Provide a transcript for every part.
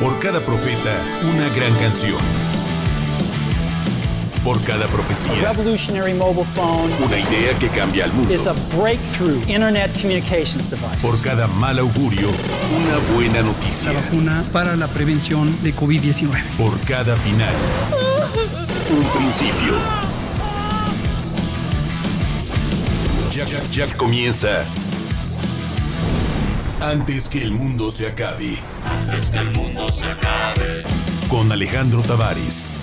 Por cada profeta, una gran canción. Por cada profecía, una idea que cambia al mundo. Por cada mal augurio, una buena noticia. La vacuna para la prevención de COVID-19. Por cada final, un principio. Ya, ya, ya comienza. Antes que el mundo se acabe es que el mundo se acabe. Con Alejandro Tavares.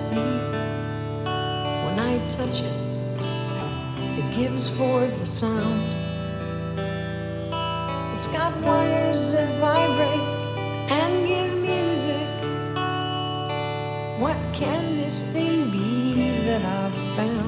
Be? When I touch it, it gives forth a sound. It's got wires that vibrate and give music. What can this thing be that I've found?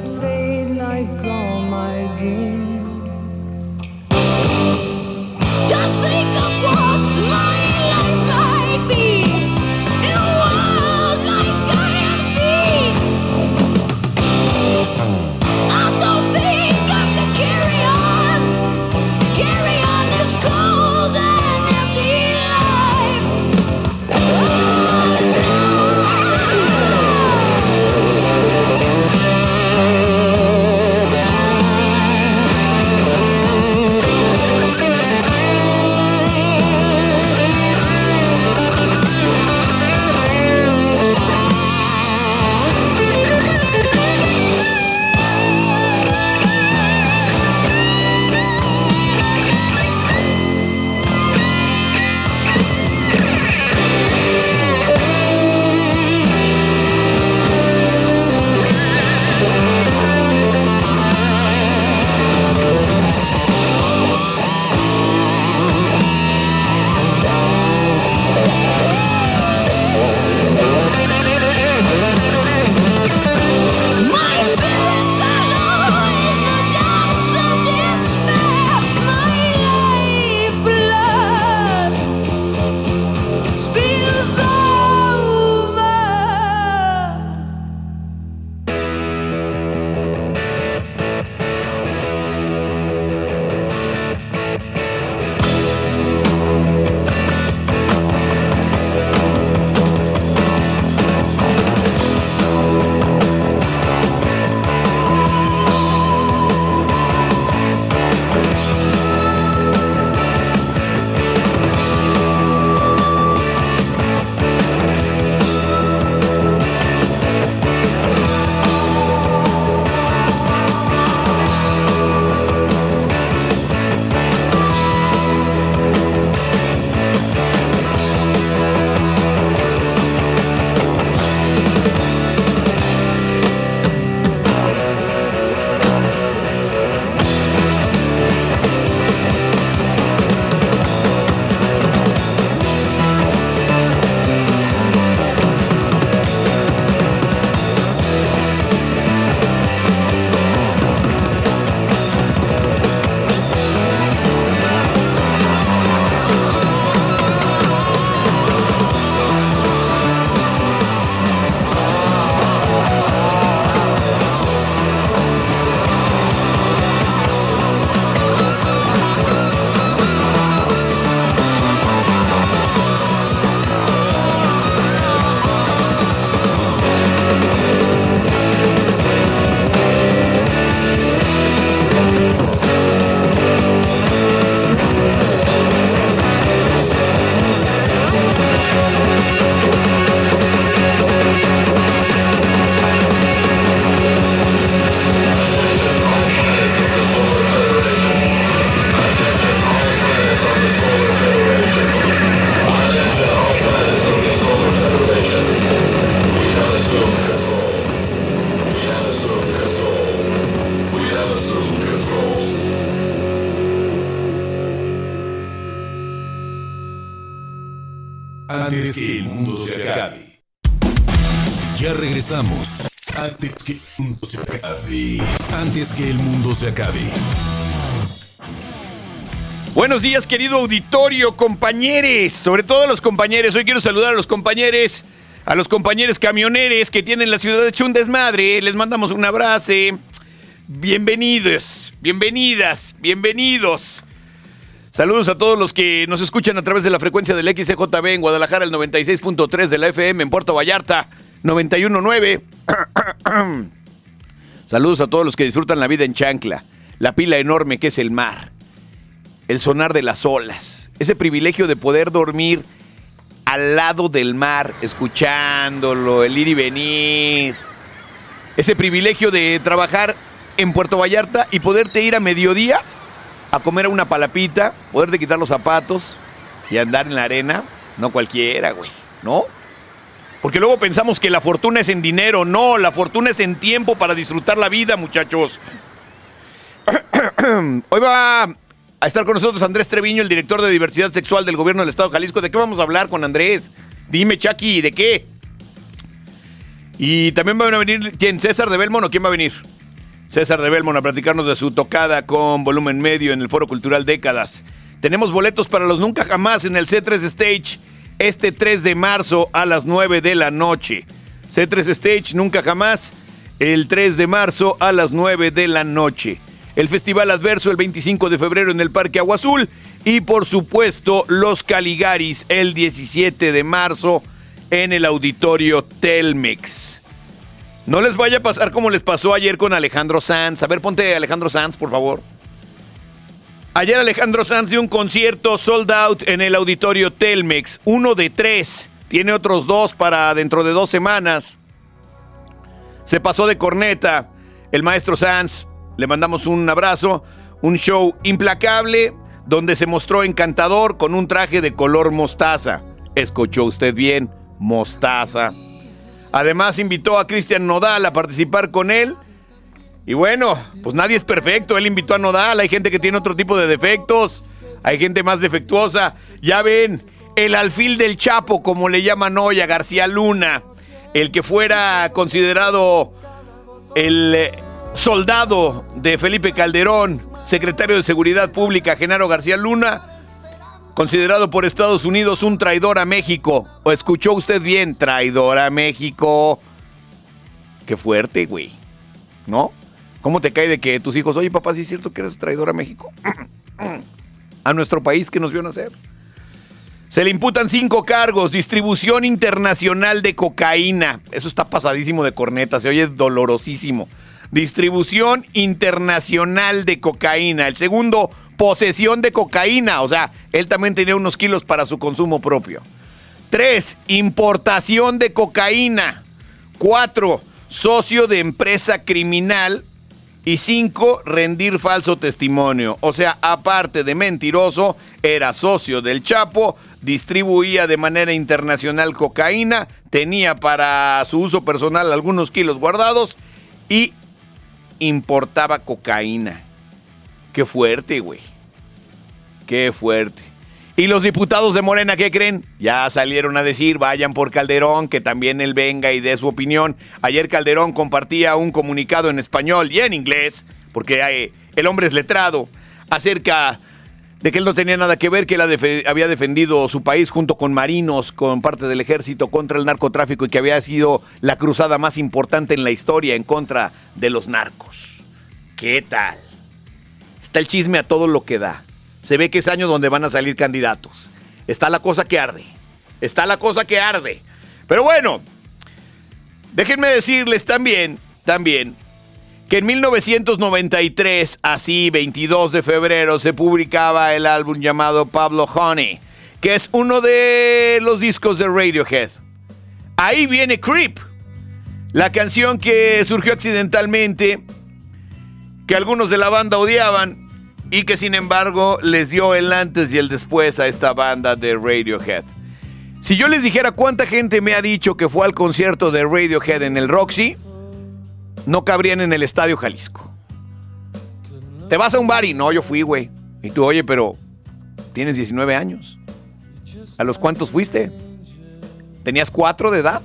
Not fade like all my dreams. Antes que el mundo se acabe. Ya regresamos. Antes que el mundo se acabe. Antes que el mundo se acabe. Buenos días, querido auditorio, compañeros, sobre todo a los compañeros. Hoy quiero saludar a los compañeros, a los compañeros camioneros que tienen la ciudad de un desmadre. Les mandamos un abrazo. Bienvenidos, bienvenidas, bienvenidos. Saludos a todos los que nos escuchan a través de la frecuencia del XCJB en Guadalajara, el 96.3 de la FM, en Puerto Vallarta, 91.9. Saludos a todos los que disfrutan la vida en chancla, la pila enorme que es el mar, el sonar de las olas, ese privilegio de poder dormir al lado del mar, escuchándolo, el ir y venir, ese privilegio de trabajar en Puerto Vallarta y poderte ir a mediodía a comer una palapita, poderte quitar los zapatos y andar en la arena, no cualquiera, güey, ¿no? Porque luego pensamos que la fortuna es en dinero, no, la fortuna es en tiempo para disfrutar la vida, muchachos. Hoy va a estar con nosotros Andrés Treviño, el director de diversidad sexual del gobierno del estado de Jalisco. ¿De qué vamos a hablar con Andrés? Dime, Chucky, ¿de qué? Y también van a venir, ¿quién? ¿César de Belmont o quién va a venir? César de Belmont a platicarnos de su tocada con volumen medio en el Foro Cultural Décadas. Tenemos boletos para los Nunca Jamás en el C3 Stage este 3 de marzo a las 9 de la noche. C3 Stage Nunca Jamás el 3 de marzo a las 9 de la noche. El Festival Adverso el 25 de febrero en el Parque Agua Azul y por supuesto los Caligaris el 17 de marzo en el Auditorio Telmex. No les vaya a pasar como les pasó ayer con Alejandro Sanz. A ver, ponte Alejandro Sanz, por favor. Ayer Alejandro Sanz dio un concierto sold out en el auditorio Telmex. Uno de tres. Tiene otros dos para dentro de dos semanas. Se pasó de corneta. El maestro Sanz, le mandamos un abrazo. Un show implacable donde se mostró encantador con un traje de color mostaza. Escuchó usted bien, mostaza. Además invitó a Cristian Nodal a participar con él. Y bueno, pues nadie es perfecto. Él invitó a Nodal. Hay gente que tiene otro tipo de defectos. Hay gente más defectuosa. Ya ven, el alfil del Chapo, como le llaman hoy a García Luna. El que fuera considerado el eh, soldado de Felipe Calderón, secretario de Seguridad Pública, Genaro García Luna considerado por Estados Unidos un traidor a México. ¿O escuchó usted bien? Traidor a México. Qué fuerte, güey. ¿No? ¿Cómo te cae de que tus hijos, oye papá, sí es cierto que eres traidor a México? a nuestro país que nos vio nacer. Se le imputan cinco cargos, distribución internacional de cocaína. Eso está pasadísimo de corneta, se oye dolorosísimo. Distribución internacional de cocaína. El segundo, posesión de cocaína, o sea, él también tenía unos kilos para su consumo propio. Tres, importación de cocaína. Cuatro, socio de empresa criminal. Y cinco, rendir falso testimonio. O sea, aparte de mentiroso, era socio del Chapo, distribuía de manera internacional cocaína, tenía para su uso personal algunos kilos guardados y importaba cocaína. Qué fuerte, güey. Qué fuerte. Y los diputados de Morena, ¿qué creen? Ya salieron a decir, vayan por Calderón, que también él venga y dé su opinión. Ayer Calderón compartía un comunicado en español y en inglés, porque eh, el hombre es letrado, acerca de que él no tenía nada que ver, que él había defendido su país junto con marinos, con parte del ejército contra el narcotráfico y que había sido la cruzada más importante en la historia en contra de los narcos. ¿Qué tal? Está el chisme a todo lo que da se ve que es año donde van a salir candidatos. Está la cosa que arde. Está la cosa que arde. Pero bueno, déjenme decirles también, también, que en 1993, así 22 de febrero, se publicaba el álbum llamado Pablo Honey, que es uno de los discos de Radiohead. Ahí viene Creep, la canción que surgió accidentalmente, que algunos de la banda odiaban, y que sin embargo les dio el antes y el después a esta banda de Radiohead. Si yo les dijera cuánta gente me ha dicho que fue al concierto de Radiohead en el Roxy, no cabrían en el Estadio Jalisco. Te vas a un bar y no, yo fui, güey. Y tú, oye, pero tienes 19 años. ¿A los cuántos fuiste? ¿Tenías cuatro de edad?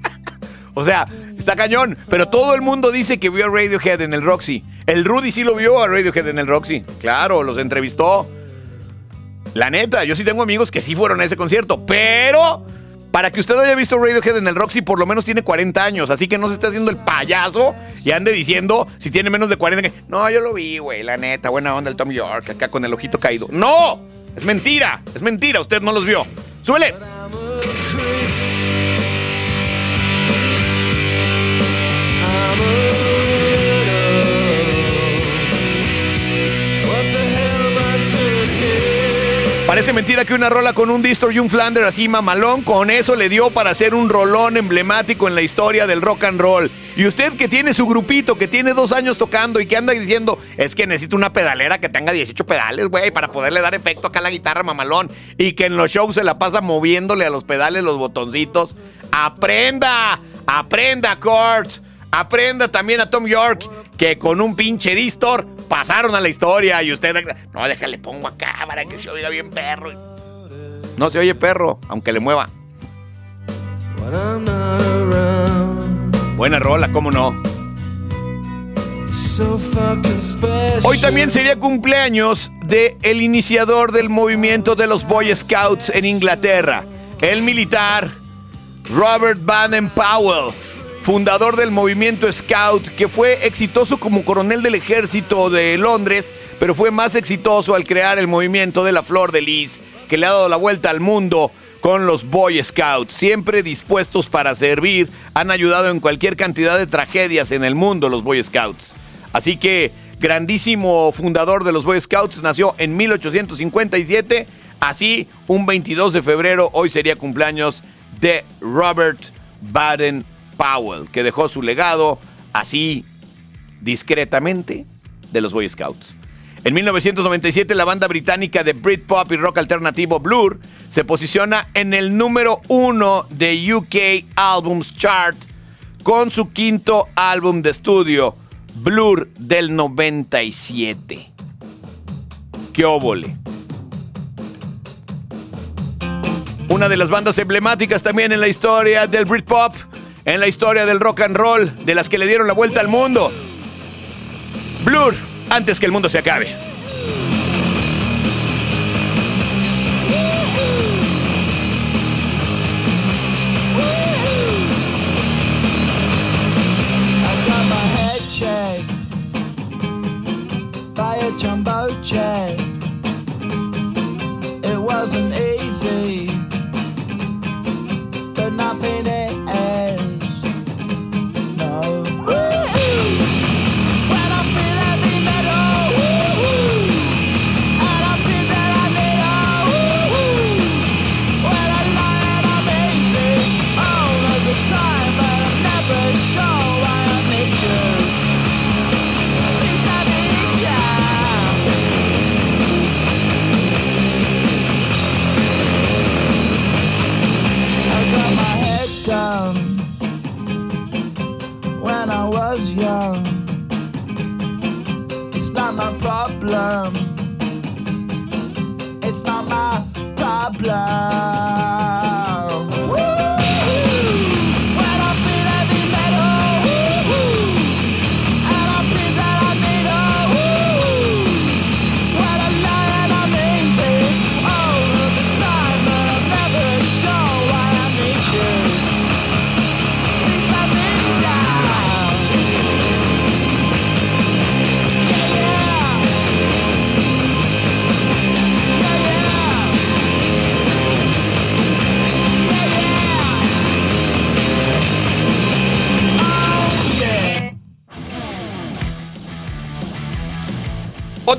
o sea, está cañón. Pero todo el mundo dice que vio a Radiohead en el Roxy. El Rudy sí lo vio a Radiohead en el Roxy. Claro, los entrevistó. La neta, yo sí tengo amigos que sí fueron a ese concierto. Pero para que usted haya visto Radiohead en el Roxy, por lo menos tiene 40 años. Así que no se esté haciendo el payaso y ande diciendo si tiene menos de 40. que, no, yo lo vi, güey, la neta. Buena onda el Tom York, acá con el ojito caído. ¡No! Es mentira, es mentira. Usted no los vio. ¡Súbele! Parece mentira que una rola con un Distor y un Flander así mamalón, con eso le dio para hacer un rolón emblemático en la historia del rock and roll. Y usted que tiene su grupito, que tiene dos años tocando y que anda diciendo, es que necesito una pedalera que tenga 18 pedales, güey, para poderle dar efecto acá a la guitarra mamalón. Y que en los shows se la pasa moviéndole a los pedales los botoncitos. ¡Aprenda! ¡Aprenda, Kurt! Aprenda también a Tom York, que con un pinche Distor pasaron a la historia y usted... No, déjale, pongo acá para que se oiga bien perro. No se oye perro, aunque le mueva. Buena rola, cómo no. Hoy también sería cumpleaños de el iniciador del movimiento de los Boy Scouts en Inglaterra, el militar Robert Baden Powell, fundador del movimiento Scout, que fue exitoso como coronel del ejército de Londres, pero fue más exitoso al crear el movimiento de la Flor de Lis, que le ha dado la vuelta al mundo con los Boy Scouts, siempre dispuestos para servir, han ayudado en cualquier cantidad de tragedias en el mundo los Boy Scouts. Así que, grandísimo fundador de los Boy Scouts, nació en 1857. Así, un 22 de febrero, hoy sería cumpleaños de Robert Baden Powell, que dejó su legado así discretamente de los Boy Scouts. En 1997, la banda británica de Britpop y rock alternativo Blur se posiciona en el número uno de UK Albums Chart con su quinto álbum de estudio, Blur del 97. ¡Qué óvole! Una de las bandas emblemáticas también en la historia del Britpop, en la historia del rock and roll, de las que le dieron la vuelta al mundo. Blur, antes que el mundo se acabe. Wasn't easy. hablar.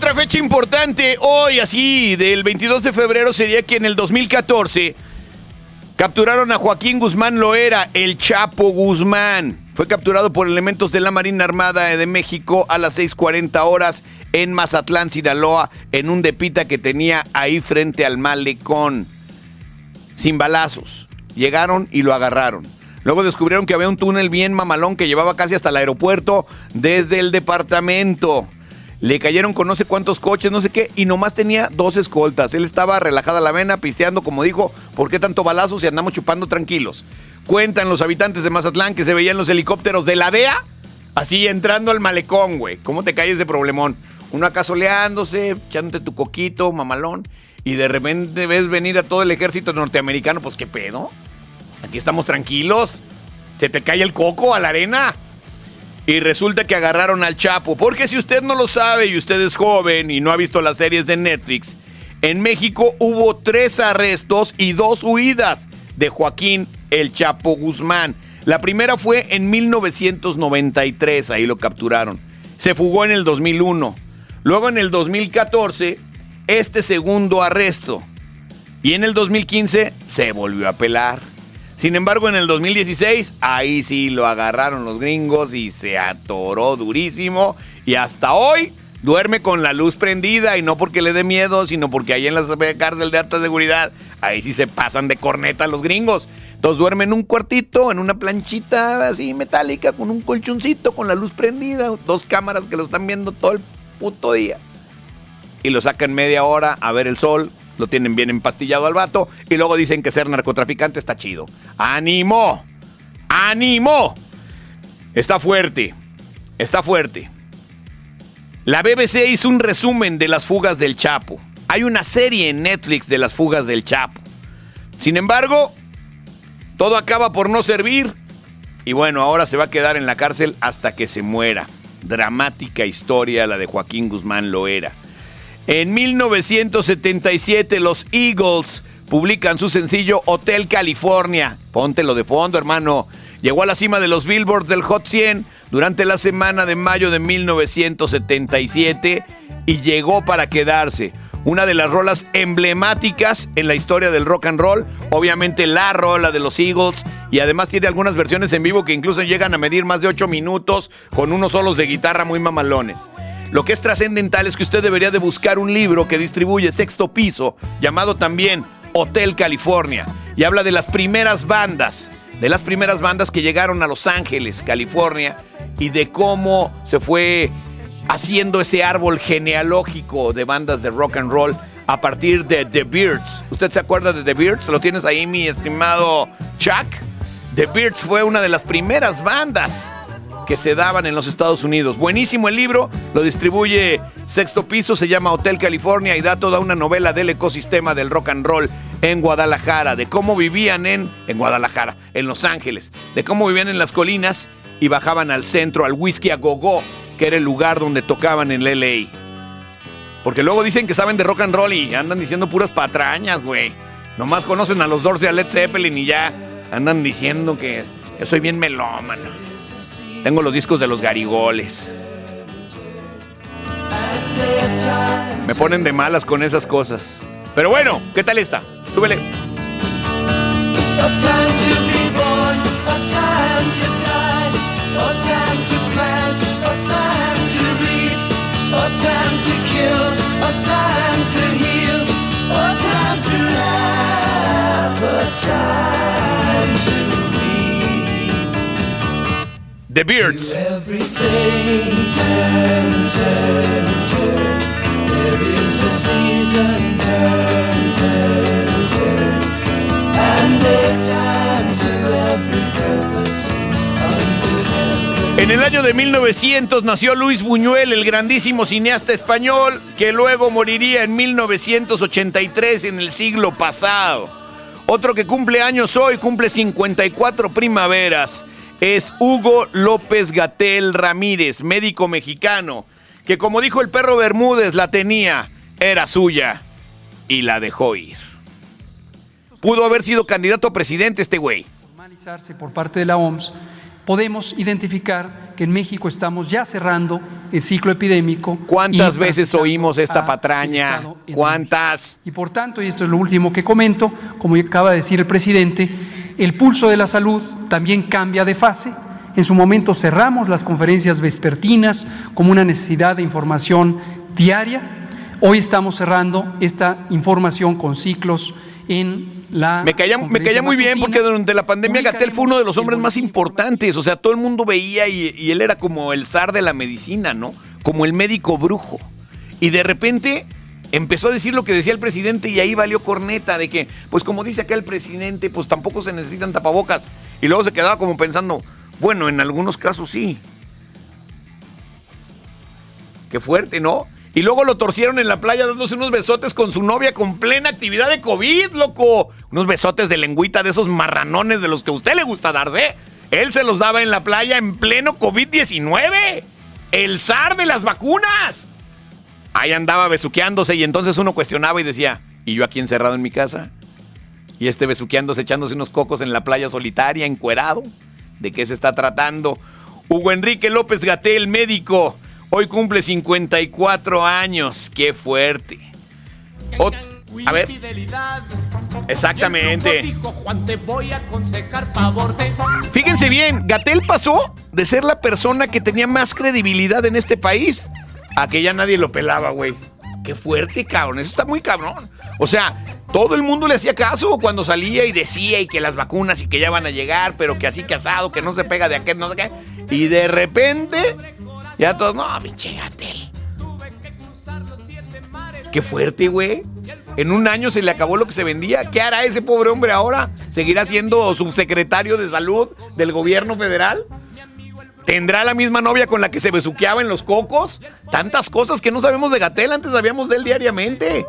Otra fecha importante hoy, así, del 22 de febrero, sería que en el 2014 capturaron a Joaquín Guzmán Loera, el Chapo Guzmán. Fue capturado por elementos de la Marina Armada de México a las 6:40 horas en Mazatlán, Sinaloa, en un depita que tenía ahí frente al malecón. Sin balazos. Llegaron y lo agarraron. Luego descubrieron que había un túnel bien mamalón que llevaba casi hasta el aeropuerto desde el departamento. Le cayeron con no sé cuántos coches, no sé qué, y nomás tenía dos escoltas. Él estaba relajada la vena, pisteando, como dijo, ¿por qué tanto balazo si andamos chupando tranquilos? Cuentan los habitantes de Mazatlán que se veían los helicópteros de la DEA así entrando al malecón, güey. ¿Cómo te caes de problemón? Uno acá soleándose, echándote tu coquito, mamalón, y de repente ves venir a todo el ejército norteamericano, pues qué pedo. Aquí estamos tranquilos. Se te cae el coco a la arena. Y resulta que agarraron al Chapo. Porque si usted no lo sabe y usted es joven y no ha visto las series de Netflix, en México hubo tres arrestos y dos huidas de Joaquín el Chapo Guzmán. La primera fue en 1993, ahí lo capturaron. Se fugó en el 2001. Luego en el 2014, este segundo arresto. Y en el 2015 se volvió a pelar. Sin embargo, en el 2016, ahí sí lo agarraron los gringos y se atoró durísimo. Y hasta hoy duerme con la luz prendida y no porque le dé miedo, sino porque ahí en la cárcel de alta seguridad, ahí sí se pasan de corneta los gringos. Entonces duerme en un cuartito, en una planchita así metálica, con un colchoncito, con la luz prendida, dos cámaras que lo están viendo todo el puto día. Y lo sacan media hora a ver el sol, lo tienen bien empastillado al vato, y luego dicen que ser narcotraficante está chido. ¡Ánimo! ¡Ánimo! Está fuerte, está fuerte. La BBC hizo un resumen de las fugas del Chapo. Hay una serie en Netflix de las fugas del Chapo. Sin embargo, todo acaba por no servir. Y bueno, ahora se va a quedar en la cárcel hasta que se muera. Dramática historia la de Joaquín Guzmán Loera. En 1977 los Eagles publican su sencillo Hotel California. Póntelo de fondo, hermano. Llegó a la cima de los Billboards del Hot 100 durante la semana de mayo de 1977 y llegó para quedarse. Una de las rolas emblemáticas en la historia del rock and roll, obviamente la rola de los Eagles y además tiene algunas versiones en vivo que incluso llegan a medir más de 8 minutos con unos solos de guitarra muy mamalones. Lo que es trascendental es que usted debería de buscar un libro que distribuye Sexto Piso, llamado también Hotel California, y habla de las primeras bandas, de las primeras bandas que llegaron a Los Ángeles, California, y de cómo se fue haciendo ese árbol genealógico de bandas de rock and roll a partir de The Beards. ¿Usted se acuerda de The Beards? ¿Lo tienes ahí, mi estimado Chuck? The Beards fue una de las primeras bandas que se daban en los Estados Unidos. Buenísimo el libro, lo distribuye Sexto Piso, se llama Hotel California y da toda una novela del ecosistema del rock and roll en Guadalajara, de cómo vivían en, en Guadalajara, en Los Ángeles, de cómo vivían en las colinas y bajaban al centro, al Whisky a Gogo, que era el lugar donde tocaban en LA. Porque luego dicen que saben de rock and roll y andan diciendo puras patrañas, güey. Nomás conocen a los Doors y a Led Zeppelin y ya andan diciendo que yo soy bien melómano. Tengo los discos de los garigoles. Me ponen de malas con esas cosas. Pero bueno, ¿qué tal está? Súbele. Under heaven. En el año de 1900 nació Luis Buñuel, el grandísimo cineasta español, que luego moriría en 1983 en el siglo pasado. Otro que cumple años hoy, cumple 54 primaveras, es Hugo López Gatel Ramírez, médico mexicano, que como dijo el perro Bermúdez, la tenía, era suya y la dejó ir. Pudo haber sido candidato a presidente este güey. normalizarse por parte de la OMS, podemos identificar que en México estamos ya cerrando el ciclo epidémico. ¿Cuántas veces oímos esta patraña? ¿Cuántas? Y por tanto, y esto es lo último que comento, como acaba de decir el presidente, el pulso de la salud también cambia de fase. En su momento cerramos las conferencias vespertinas como una necesidad de información diaria. Hoy estamos cerrando esta información con ciclos en la Me caía, me caía muy bien porque durante la pandemia Gatel fue uno de los hombres más importantes. O sea, todo el mundo veía y, y él era como el zar de la medicina, ¿no? como el médico brujo. Y de repente empezó a decir lo que decía el presidente y ahí valió corneta de que, pues como dice acá el presidente, pues tampoco se necesitan tapabocas. Y luego se quedaba como pensando, bueno, en algunos casos sí. Qué fuerte, ¿no? Y luego lo torcieron en la playa dándose unos besotes con su novia con plena actividad de COVID, loco. Unos besotes de lengüita de esos marranones de los que a usted le gusta darse. Él se los daba en la playa en pleno COVID-19. El zar de las vacunas. Ahí andaba besuqueándose y entonces uno cuestionaba y decía, ¿y yo aquí encerrado en mi casa? Y este besuqueándose, echándose unos cocos en la playa solitaria, encuerado. ¿De qué se está tratando? Hugo Enrique López Gatel, médico. Hoy cumple 54 años. ¡Qué fuerte! Ot- a ver. Exactamente. Fíjense bien, Gatel pasó de ser la persona que tenía más credibilidad en este país a que ya nadie lo pelaba, güey. Qué fuerte, cabrón. Eso está muy cabrón. O sea, todo el mundo le hacía caso cuando salía y decía y que las vacunas y que ya van a llegar, pero que así casado, que no se pega de aquel, no sé qué. Y de repente, ya todos, no, pinche Gatel. Qué fuerte, güey. En un año se le acabó lo que se vendía. ¿Qué hará ese pobre hombre ahora? ¿Seguirá siendo subsecretario de salud del gobierno federal? ¿Tendrá la misma novia con la que se besuqueaba en los cocos? Tantas cosas que no sabemos de Gatel, antes sabíamos de él diariamente.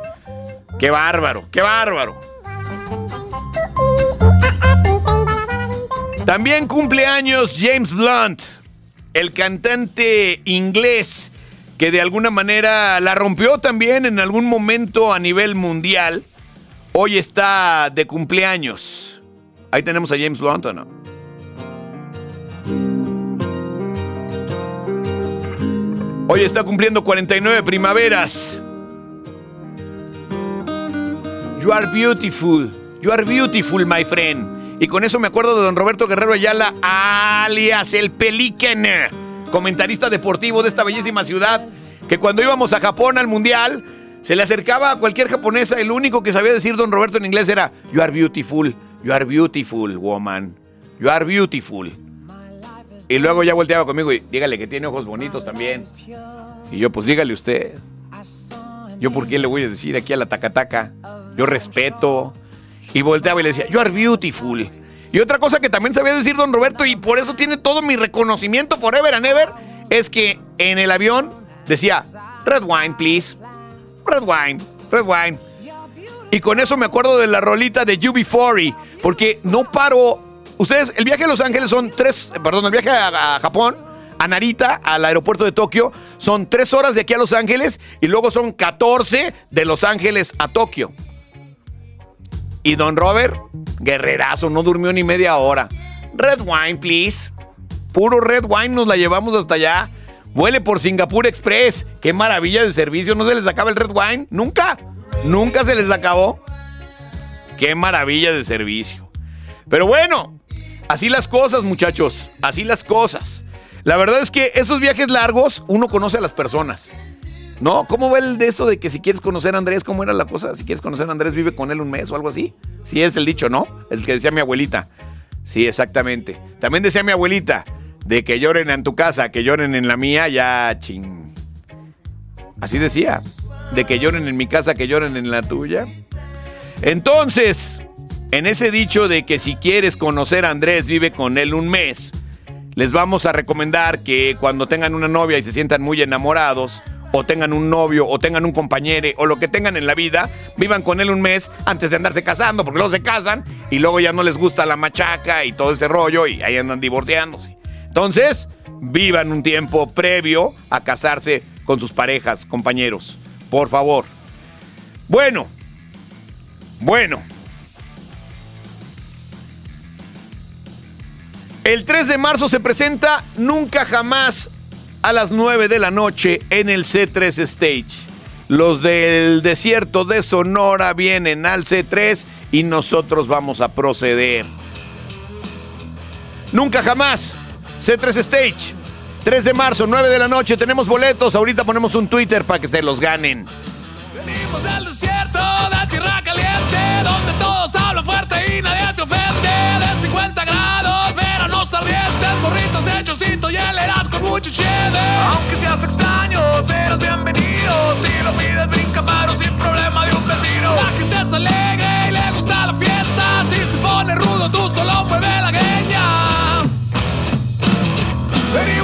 ¡Qué bárbaro! ¡Qué bárbaro! También cumple años James Blunt, el cantante inglés que de alguna manera la rompió también en algún momento a nivel mundial. Hoy está de cumpleaños. Ahí tenemos a James Blunt, ¿o no? Hoy está cumpliendo 49 primaveras. You are beautiful. You are beautiful, my friend. Y con eso me acuerdo de don Roberto Guerrero Ayala, alias el Pelican, comentarista deportivo de esta bellísima ciudad, que cuando íbamos a Japón al Mundial, se le acercaba a cualquier japonesa, el único que sabía decir don Roberto en inglés era, You are beautiful, you are beautiful, woman. You are beautiful. Y luego ya volteaba conmigo y dígale que tiene ojos bonitos también. Y yo, pues dígale usted. Yo, ¿por qué le voy a decir aquí a la tacataca? Yo respeto. Y volteaba y le decía, You are beautiful. Y otra cosa que también sabía decir don Roberto, y por eso tiene todo mi reconocimiento forever and ever, es que en el avión decía, Red wine, please. Red wine, red wine. Y con eso me acuerdo de la rolita de UB40, porque no paro. Ustedes, el viaje a Los Ángeles son tres, perdón, el viaje a, Japón, a Narita, al aeropuerto de Tokio, son tres horas de aquí a Los Ángeles y luego son 14 de Los Ángeles a Tokio. Y don Robert, guerrerazo, no durmió ni media hora. Red wine, please. Puro red wine, nos la llevamos hasta allá. Vuele por Singapur Express. Qué maravilla de servicio. ¿No se les acaba el red wine? ¿Nunca? ¿Nunca se les acabó? Qué maravilla de servicio. Pero bueno, así las cosas, muchachos. Así las cosas. La verdad es que esos viajes largos, uno conoce a las personas. ¿No? ¿Cómo va el de eso de que si quieres conocer a Andrés, cómo era la cosa? Si quieres conocer a Andrés, vive con él un mes o algo así. Sí, es el dicho, ¿no? El que decía mi abuelita. Sí, exactamente. También decía mi abuelita, de que lloren en tu casa, que lloren en la mía, ya ching. Así decía. De que lloren en mi casa, que lloren en la tuya. Entonces, en ese dicho de que si quieres conocer a Andrés, vive con él un mes, les vamos a recomendar que cuando tengan una novia y se sientan muy enamorados, o tengan un novio, o tengan un compañero, o lo que tengan en la vida, vivan con él un mes antes de andarse casando, porque luego se casan y luego ya no les gusta la machaca y todo ese rollo y ahí andan divorciándose. Entonces, vivan un tiempo previo a casarse con sus parejas, compañeros. Por favor. Bueno, bueno. El 3 de marzo se presenta Nunca Jamás a las 9 de la noche en el C3 Stage. Los del desierto de Sonora vienen al C3 y nosotros vamos a proceder. Nunca jamás. C3 Stage. 3 de marzo, 9 de la noche. Tenemos boletos. Ahorita ponemos un Twitter para que se los ganen. Venimos del desierto, de tierra caliente, donde todos hablan fuerte y nadie se ofende. Y el con mucho cheve. Aunque seas extraño, serás bienvenido. Si lo pides, brinca paro sin problema de un vecino. La gente es alegre y le gusta la fiesta. Si se pone rudo, tú solo mueve la greña. Venimos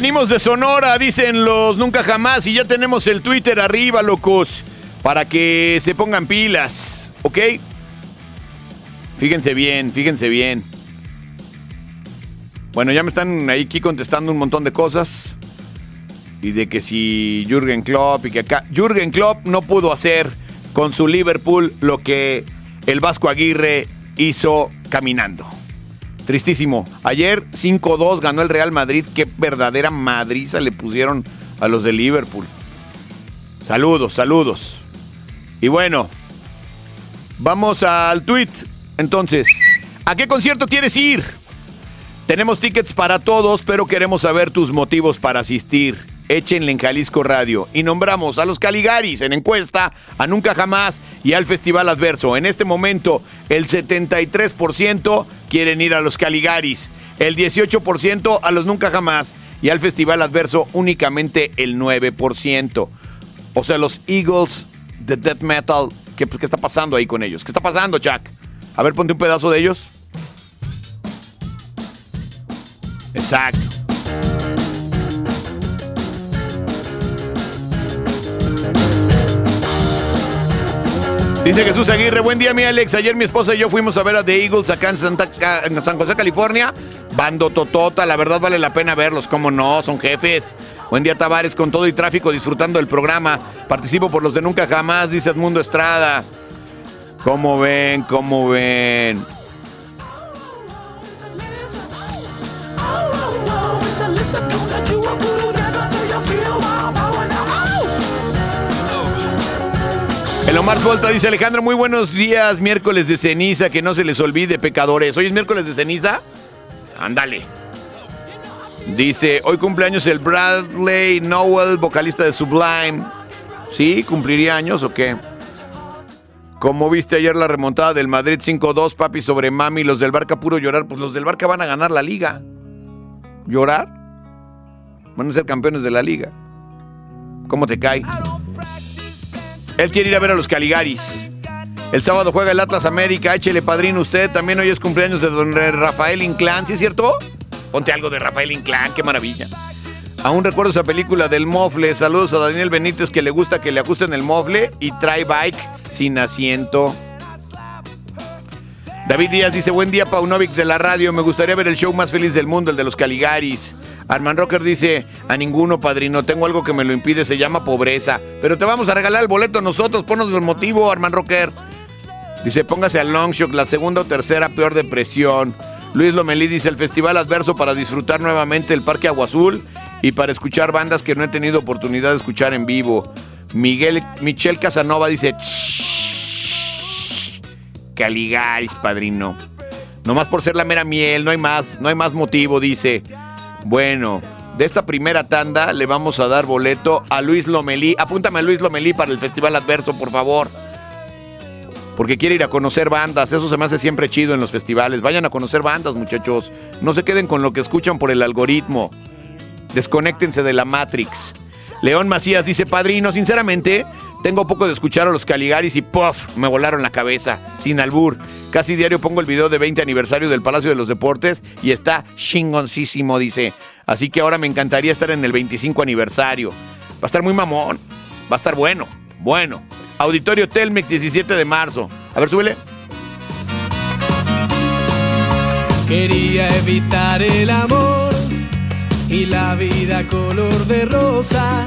Venimos de Sonora, dicen los nunca jamás, y ya tenemos el Twitter arriba, locos, para que se pongan pilas, ¿ok? Fíjense bien, fíjense bien. Bueno, ya me están ahí aquí contestando un montón de cosas. Y de que si Jürgen Klopp y que acá. Jürgen Klopp no pudo hacer con su Liverpool lo que el Vasco Aguirre hizo caminando. Tristísimo. Ayer 5-2 ganó el Real Madrid. Qué verdadera madriza le pusieron a los de Liverpool. Saludos, saludos. Y bueno, vamos al tweet. Entonces, ¿a qué concierto quieres ir? Tenemos tickets para todos, pero queremos saber tus motivos para asistir. Échenle en Jalisco Radio. Y nombramos a los Caligaris en encuesta, a Nunca Jamás y al Festival Adverso. En este momento, el 73% quieren ir a los Caligaris, el 18% a los Nunca Jamás y al Festival Adverso únicamente el 9%. O sea, los Eagles de Death Metal, ¿qué, qué está pasando ahí con ellos? ¿Qué está pasando, Chuck? A ver, ponte un pedazo de ellos. Exacto. Dice Jesús Aguirre, buen día mi Alex. Ayer mi esposa y yo fuimos a ver a The Eagles acá en, Santa, en San José, California. Bando Totota, la verdad vale la pena verlos, cómo no, son jefes. Buen día Tavares, con todo y tráfico disfrutando del programa. Participo por los de Nunca Jamás, dice Edmundo Estrada. ¿Cómo ven? ¿Cómo ven? El Omar Volta dice Alejandro, muy buenos días, miércoles de ceniza, que no se les olvide, pecadores. ¿Hoy es miércoles de ceniza? Ándale. Dice, hoy cumpleaños el Bradley Nowell, vocalista de Sublime. ¿Sí? ¿Cumpliría años o qué? Como viste ayer la remontada del Madrid 5-2, papi, sobre Mami, los del Barca puro llorar, pues los del Barca van a ganar la liga. ¿Llorar? Van a ser campeones de la liga. ¿Cómo te cae? Él quiere ir a ver a los Caligaris. El sábado juega el Atlas América, échele padrino usted. También hoy es cumpleaños de don Rafael Inclán, ¿sí es cierto? Ponte algo de Rafael Inclán, qué maravilla. Aún recuerdo esa película del mofle. Saludos a Daniel Benítez que le gusta que le ajusten el mofle y trae bike sin asiento. David Díaz dice, buen día Paunovic de la radio, me gustaría ver el show más feliz del mundo, el de los Caligaris. Arman Rocker dice, a ninguno padrino, tengo algo que me lo impide, se llama pobreza. Pero te vamos a regalar el boleto nosotros, ponos el motivo, Arman Rocker. Dice, póngase al Longshock, la segunda o tercera peor depresión. Luis Lomelí dice, el festival adverso para disfrutar nuevamente el Parque Agua Azul y para escuchar bandas que no he tenido oportunidad de escuchar en vivo. Miguel, Michelle Casanova dice, "Shh, Caligaris, padrino. Nomás por ser la mera miel, no hay más, no hay más motivo, dice. Bueno, de esta primera tanda le vamos a dar boleto a Luis Lomelí. Apúntame a Luis Lomelí para el Festival Adverso, por favor. Porque quiere ir a conocer bandas, eso se me hace siempre chido en los festivales. Vayan a conocer bandas, muchachos. No se queden con lo que escuchan por el algoritmo. Desconéctense de la Matrix. León Macías dice, padrino, sinceramente, tengo poco de escuchar a los Caligaris y puff, me volaron la cabeza, sin albur. Casi diario pongo el video de 20 aniversario del Palacio de los Deportes y está chingoncísimo, dice. Así que ahora me encantaría estar en el 25 aniversario. Va a estar muy mamón, va a estar bueno, bueno. Auditorio Telmex, 17 de marzo. A ver, súbele. Quería evitar el amor y la vida color de rosa,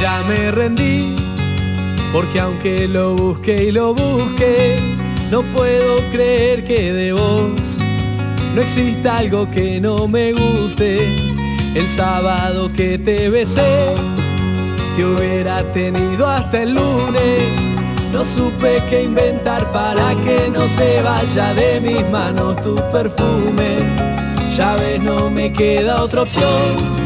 Ya me rendí, porque aunque lo busque y lo busque, no puedo creer que de vos no exista algo que no me guste. El sábado que te besé, te hubiera tenido hasta el lunes. No supe qué inventar para que no se vaya de mis manos tu perfume. Ya ves, no me queda otra opción.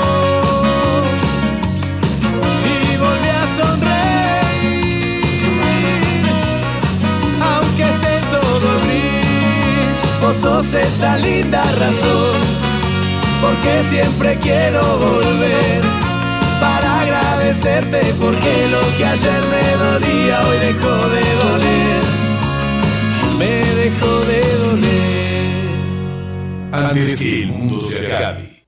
esa linda razón, porque siempre quiero volver para agradecerte, porque lo que ayer me dolía hoy dejó de doler, me dejó de doler. Antes que el mundo se acabe.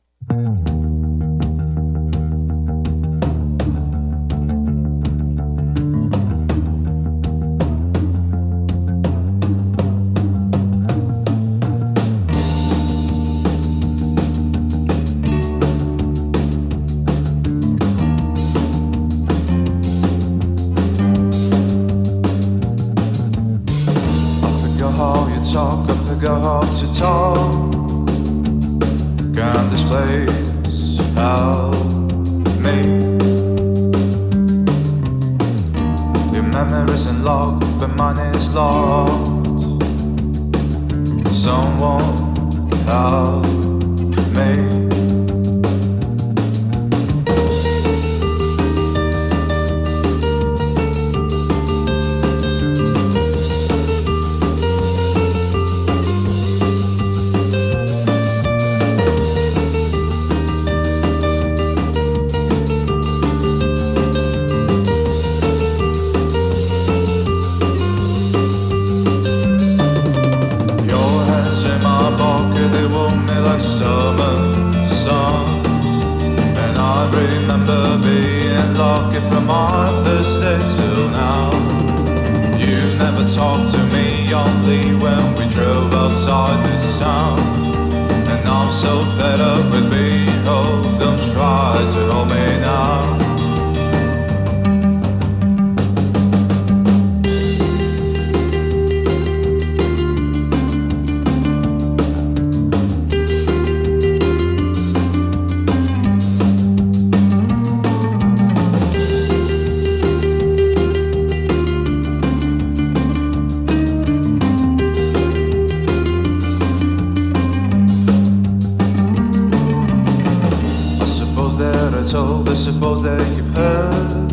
Told, I suppose that you've heard.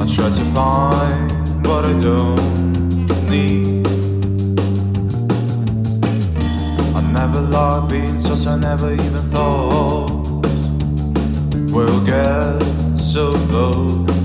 I try to find what I don't need. I never liked being such, I never even thought we'll get so close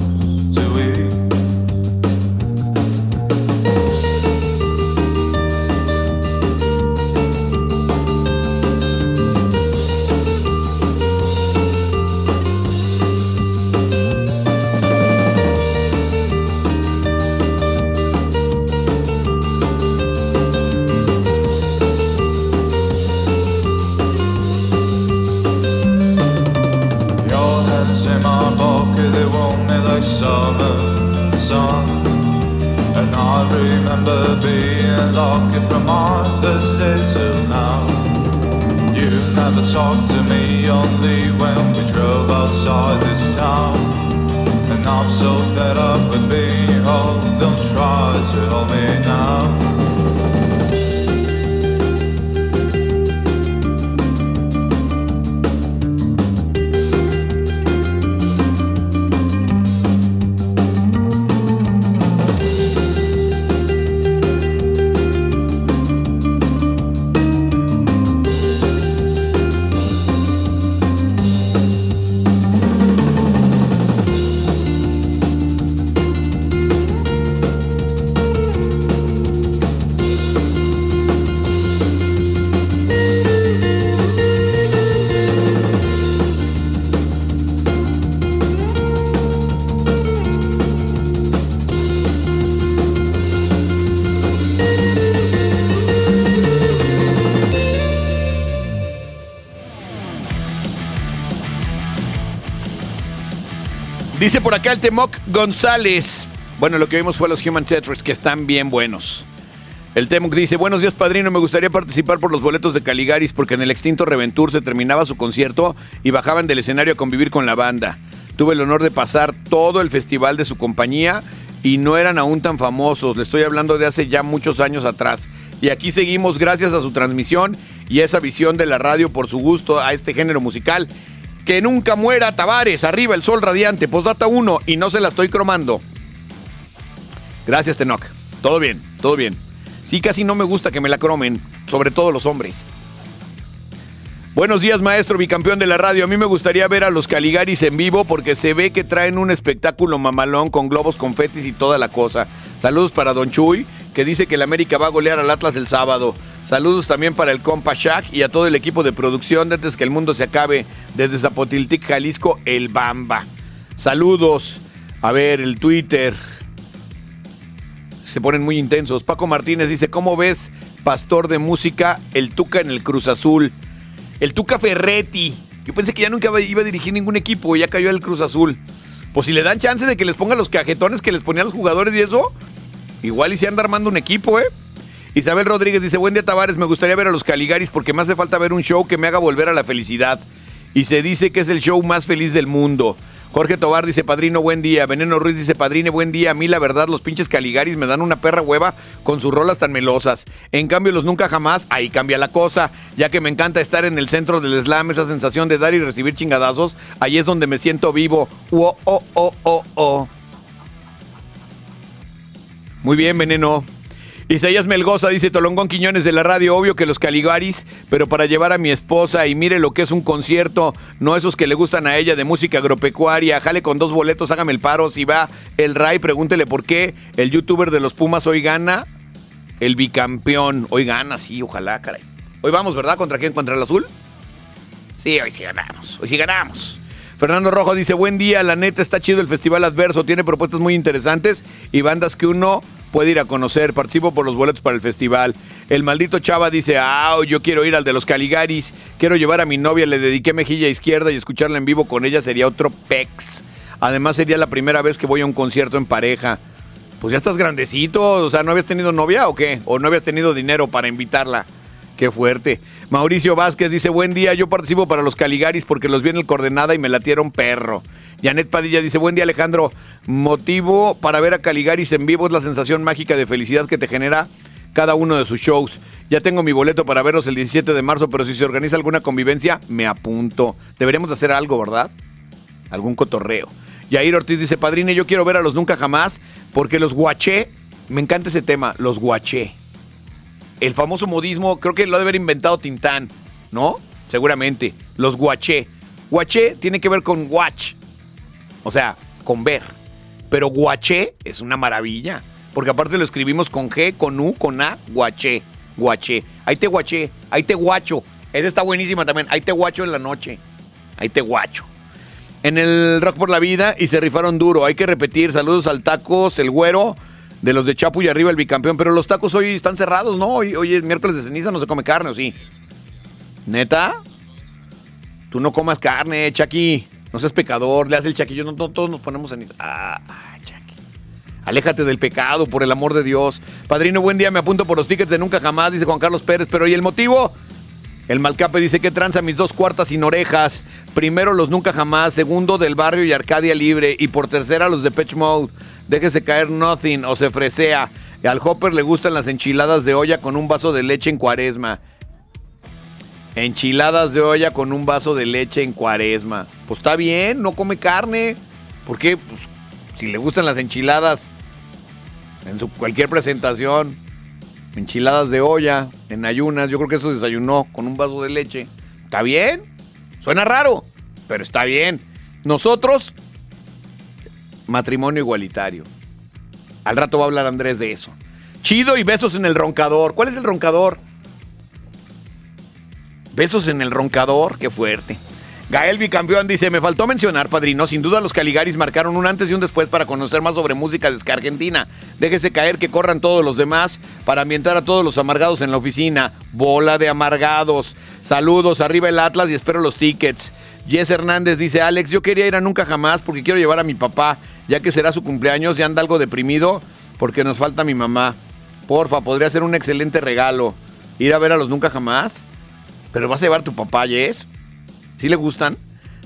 最后 por acá el Temoc González. Bueno, lo que vimos fue los Human Tetris, que están bien buenos. El Temoc dice, buenos días padrino, me gustaría participar por los boletos de Caligaris porque en el extinto Reventur se terminaba su concierto y bajaban del escenario a convivir con la banda. Tuve el honor de pasar todo el festival de su compañía y no eran aún tan famosos, le estoy hablando de hace ya muchos años atrás. Y aquí seguimos gracias a su transmisión y esa visión de la radio por su gusto a este género musical. Que nunca muera Tavares, arriba el sol radiante, postdata 1 y no se la estoy cromando. Gracias, Tenoch. Todo bien, todo bien. Sí, casi no me gusta que me la cromen, sobre todo los hombres. Buenos días, maestro bicampeón de la radio. A mí me gustaría ver a los Caligaris en vivo porque se ve que traen un espectáculo mamalón con globos, confetis y toda la cosa. Saludos para Don Chuy, que dice que el América va a golear al Atlas el sábado. Saludos también para el compa Shaq y a todo el equipo de producción de antes que el mundo se acabe desde Zapotiltic, Jalisco, el Bamba. Saludos. A ver, el Twitter. Se ponen muy intensos. Paco Martínez dice, ¿cómo ves, pastor de música, el Tuca en el Cruz Azul? El Tuca Ferretti. Yo pensé que ya nunca iba a dirigir ningún equipo, ya cayó el Cruz Azul. Pues si le dan chance de que les ponga los cajetones que les ponían los jugadores y eso, igual y se anda armando un equipo, ¿eh? Isabel Rodríguez dice, buen día Tavares, me gustaría ver a los Caligaris porque me hace falta ver un show que me haga volver a la felicidad. Y se dice que es el show más feliz del mundo. Jorge Tobar dice, padrino, buen día. Veneno Ruiz dice, padrine, buen día. A mí la verdad, los pinches Caligaris me dan una perra hueva con sus rolas tan melosas. En cambio, los nunca jamás, ahí cambia la cosa. Ya que me encanta estar en el centro del slam, esa sensación de dar y recibir chingadazos, ahí es donde me siento vivo. Oh, oh, oh, oh, oh. Muy bien, Veneno. Isaías Melgoza dice Tolongón Quiñones de la radio, obvio que los Caligaris, pero para llevar a mi esposa y mire lo que es un concierto, no esos que le gustan a ella de música agropecuaria, jale con dos boletos, hágame el paro, si va el Ray, pregúntele por qué el youtuber de los Pumas hoy gana, el bicampeón, hoy gana, sí, ojalá, caray. Hoy vamos, ¿verdad? ¿Contra quién? ¿Contra el azul? Sí, hoy sí ganamos, hoy sí ganamos. Fernando Rojo dice, buen día, la neta está chido el Festival Adverso, tiene propuestas muy interesantes y bandas que uno puede ir a conocer. Participo por los boletos para el festival. El maldito Chava dice, ah, yo quiero ir al de los Caligaris, quiero llevar a mi novia, le dediqué mejilla izquierda y escucharla en vivo con ella sería otro pex. Además sería la primera vez que voy a un concierto en pareja. Pues ya estás grandecito, o sea, ¿no habías tenido novia o qué? ¿O no habías tenido dinero para invitarla? Qué fuerte. Mauricio Vázquez dice, buen día, yo participo para los Caligaris porque los vi en el coordenada y me latieron perro. Janet Padilla dice, buen día Alejandro, motivo para ver a Caligaris en vivo es la sensación mágica de felicidad que te genera cada uno de sus shows. Ya tengo mi boleto para verlos el 17 de marzo, pero si se organiza alguna convivencia, me apunto. Deberíamos hacer algo, ¿verdad? Algún cotorreo. Yair Ortiz dice, padrine, yo quiero ver a los Nunca Jamás porque los guaché, me encanta ese tema, los guaché el famoso modismo, creo que lo ha de haber inventado Tintán, ¿no? Seguramente. Los guaché. Guaché tiene que ver con watch, o sea, con ver. Pero guaché es una maravilla, porque aparte lo escribimos con G, con U, con A, guaché, guaché. Ahí te guaché, ahí te guacho. Esa está buenísima también. Ahí te guacho en la noche. Ahí te guacho. En el Rock por la Vida y se rifaron duro. Hay que repetir. Saludos al Tacos, el Güero de los de Chapu y arriba el bicampeón, pero los tacos hoy están cerrados, ¿no? Hoy, es miércoles de ceniza, no se come carne, ¿o sí? ¿Neta? Tú no comas carne, Chucky. No seas pecador, le hace el chaquillo, no, todos nos ponemos ceniza. Ah, ah. Aléjate del pecado, por el amor de Dios. Padrino, buen día, me apunto por los tickets de Nunca Jamás, dice Juan Carlos Pérez, pero ¿y el motivo? El Malcape dice que tranza mis dos cuartas sin orejas. Primero los Nunca Jamás, segundo del barrio y Arcadia Libre, y por tercera los de Pitch Mode. Déjese caer Nothing o se fresea. Al Hopper le gustan las enchiladas de olla con un vaso de leche en cuaresma. Enchiladas de olla con un vaso de leche en cuaresma. Pues está bien, no come carne. ¿Por qué? Pues si le gustan las enchiladas en su cualquier presentación, enchiladas de olla, en ayunas, yo creo que eso desayunó con un vaso de leche. ¿Está bien? Suena raro, pero está bien. Nosotros matrimonio igualitario. Al rato va a hablar Andrés de eso. Chido y besos en el roncador. ¿Cuál es el roncador? Besos en el roncador, qué fuerte. Gael Bicampeón dice, me faltó mencionar, padrino, sin duda los Caligaris marcaron un antes y un después para conocer más sobre música de ska argentina. Déjese caer que corran todos los demás para ambientar a todos los amargados en la oficina. Bola de amargados. Saludos, arriba el Atlas y espero los tickets. Jess Hernández dice, Alex, yo quería ir a Nunca Jamás porque quiero llevar a mi papá, ya que será su cumpleaños y anda algo deprimido porque nos falta mi mamá. Porfa, podría ser un excelente regalo. Ir a ver a los Nunca Jamás. Pero vas a llevar tu papá, Jess. ¿Sí le gustan?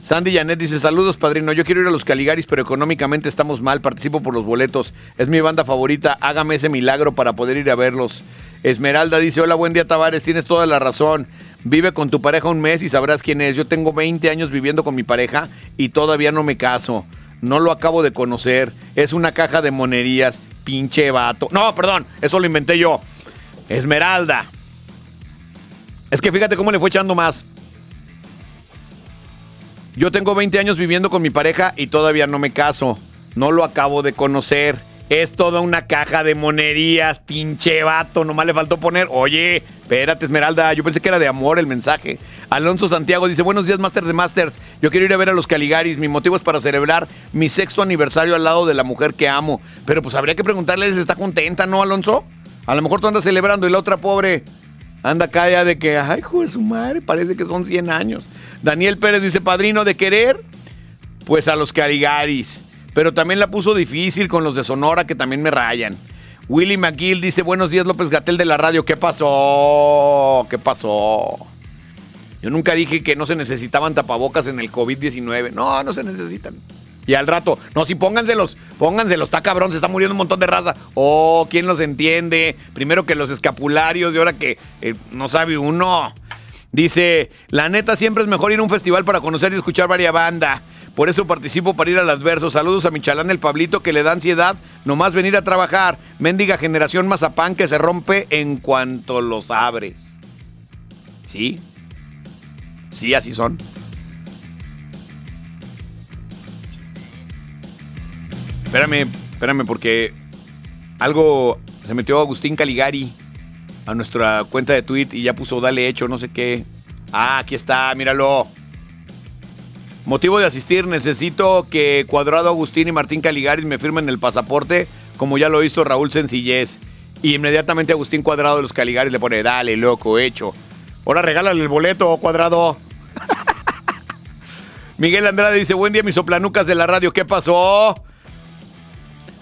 Sandy Janet dice, saludos padrino, yo quiero ir a los Caligaris, pero económicamente estamos mal, participo por los boletos. Es mi banda favorita, hágame ese milagro para poder ir a verlos. Esmeralda dice, hola, buen día Tavares, tienes toda la razón. Vive con tu pareja un mes y sabrás quién es. Yo tengo 20 años viviendo con mi pareja y todavía no me caso. No lo acabo de conocer. Es una caja de monerías. Pinche vato. No, perdón, eso lo inventé yo. Esmeralda. Es que fíjate cómo le fue echando más. Yo tengo 20 años viviendo con mi pareja y todavía no me caso. No lo acabo de conocer. Es toda una caja de monerías, pinche vato. Nomás le faltó poner, oye, espérate, Esmeralda. Yo pensé que era de amor el mensaje. Alonso Santiago dice: Buenos días, Master de Masters. Yo quiero ir a ver a los Caligaris. Mi motivo es para celebrar mi sexto aniversario al lado de la mujer que amo. Pero pues habría que preguntarle si está contenta, ¿no, Alonso? A lo mejor tú andas celebrando y la otra pobre anda acá ya de que, ay, hijo de su madre, parece que son 100 años. Daniel Pérez dice: Padrino de querer, pues a los Caligaris pero también la puso difícil con los de Sonora que también me rayan. Willy McGill dice, buenos días López Gatel de la radio. ¿Qué pasó? ¿Qué pasó? Yo nunca dije que no se necesitaban tapabocas en el COVID-19. No, no se necesitan. Y al rato, no, si pónganselos, pónganselos, está cabrón, se está muriendo un montón de raza. Oh, ¿quién los entiende? Primero que los escapularios, y ahora que eh, no sabe uno. Dice, la neta siempre es mejor ir a un festival para conocer y escuchar varias banda. Por eso participo para ir a las versos. Saludos a mi chalán el Pablito que le da ansiedad nomás venir a trabajar. Mendiga generación mazapán que se rompe en cuanto los abres. ¿Sí? Sí, así son. Espérame, espérame, porque algo se metió Agustín Caligari a nuestra cuenta de tweet y ya puso dale hecho, no sé qué. Ah, aquí está, míralo. Motivo de asistir, necesito que Cuadrado Agustín y Martín Caligari me firmen el pasaporte, como ya lo hizo Raúl Sencillez. Y inmediatamente Agustín Cuadrado de los Caligaris le pone, dale, loco, hecho. Ahora regálale el boleto, Cuadrado. Miguel Andrade dice, buen día mis soplanucas de la radio, ¿qué pasó?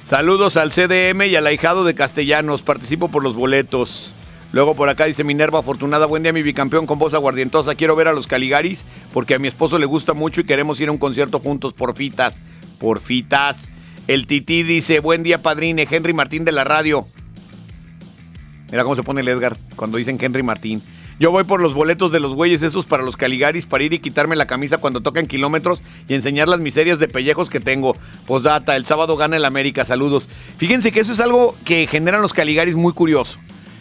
Saludos al CDM y al ahijado de Castellanos, participo por los boletos. Luego por acá dice Minerva Afortunada, buen día mi bicampeón con voz aguardientosa, quiero ver a los Caligaris porque a mi esposo le gusta mucho y queremos ir a un concierto juntos por fitas, por fitas. El Tití dice, buen día padrine, Henry Martín de la radio. Mira cómo se pone el Edgar cuando dicen Henry Martín. Yo voy por los boletos de los güeyes esos para los Caligaris para ir y quitarme la camisa cuando tocan kilómetros y enseñar las miserias de pellejos que tengo. Postdata, el sábado gana el América, saludos. Fíjense que eso es algo que generan los Caligaris muy curioso.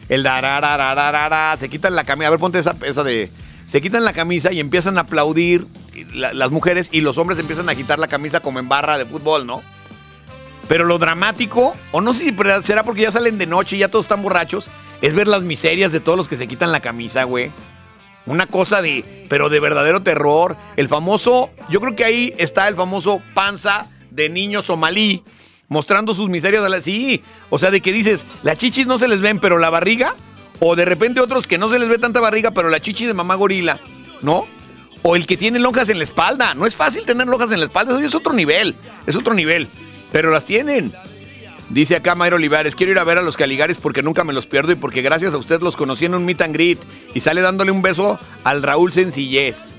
El darararararara, se quitan la camisa. A ver, ponte esa, de. Se quitan la camisa y empiezan a aplaudir la- las mujeres y los hombres empiezan a agitar la camisa como en barra de fútbol, ¿no? Pero lo dramático, o no sé si será porque ya salen de noche y ya todos están borrachos, es ver las miserias de todos los que se quitan la camisa, güey. Una cosa de, pero de verdadero terror. El famoso, yo creo que ahí está el famoso panza de niño somalí, mostrando sus miserias. a la- sí, o sea, de que dices, las chichis no se les ven, pero la barriga. O de repente otros que no se les ve tanta barriga, pero la chichi de mamá gorila, ¿no? O el que tiene lonjas en la espalda. No es fácil tener lonjas en la espalda, eso es otro nivel, es otro nivel. Pero las tienen. Dice acá Mayro Olivares, quiero ir a ver a los Caligaris porque nunca me los pierdo y porque gracias a usted los conocí en un meet and greet. Y sale dándole un beso al Raúl Sencillez.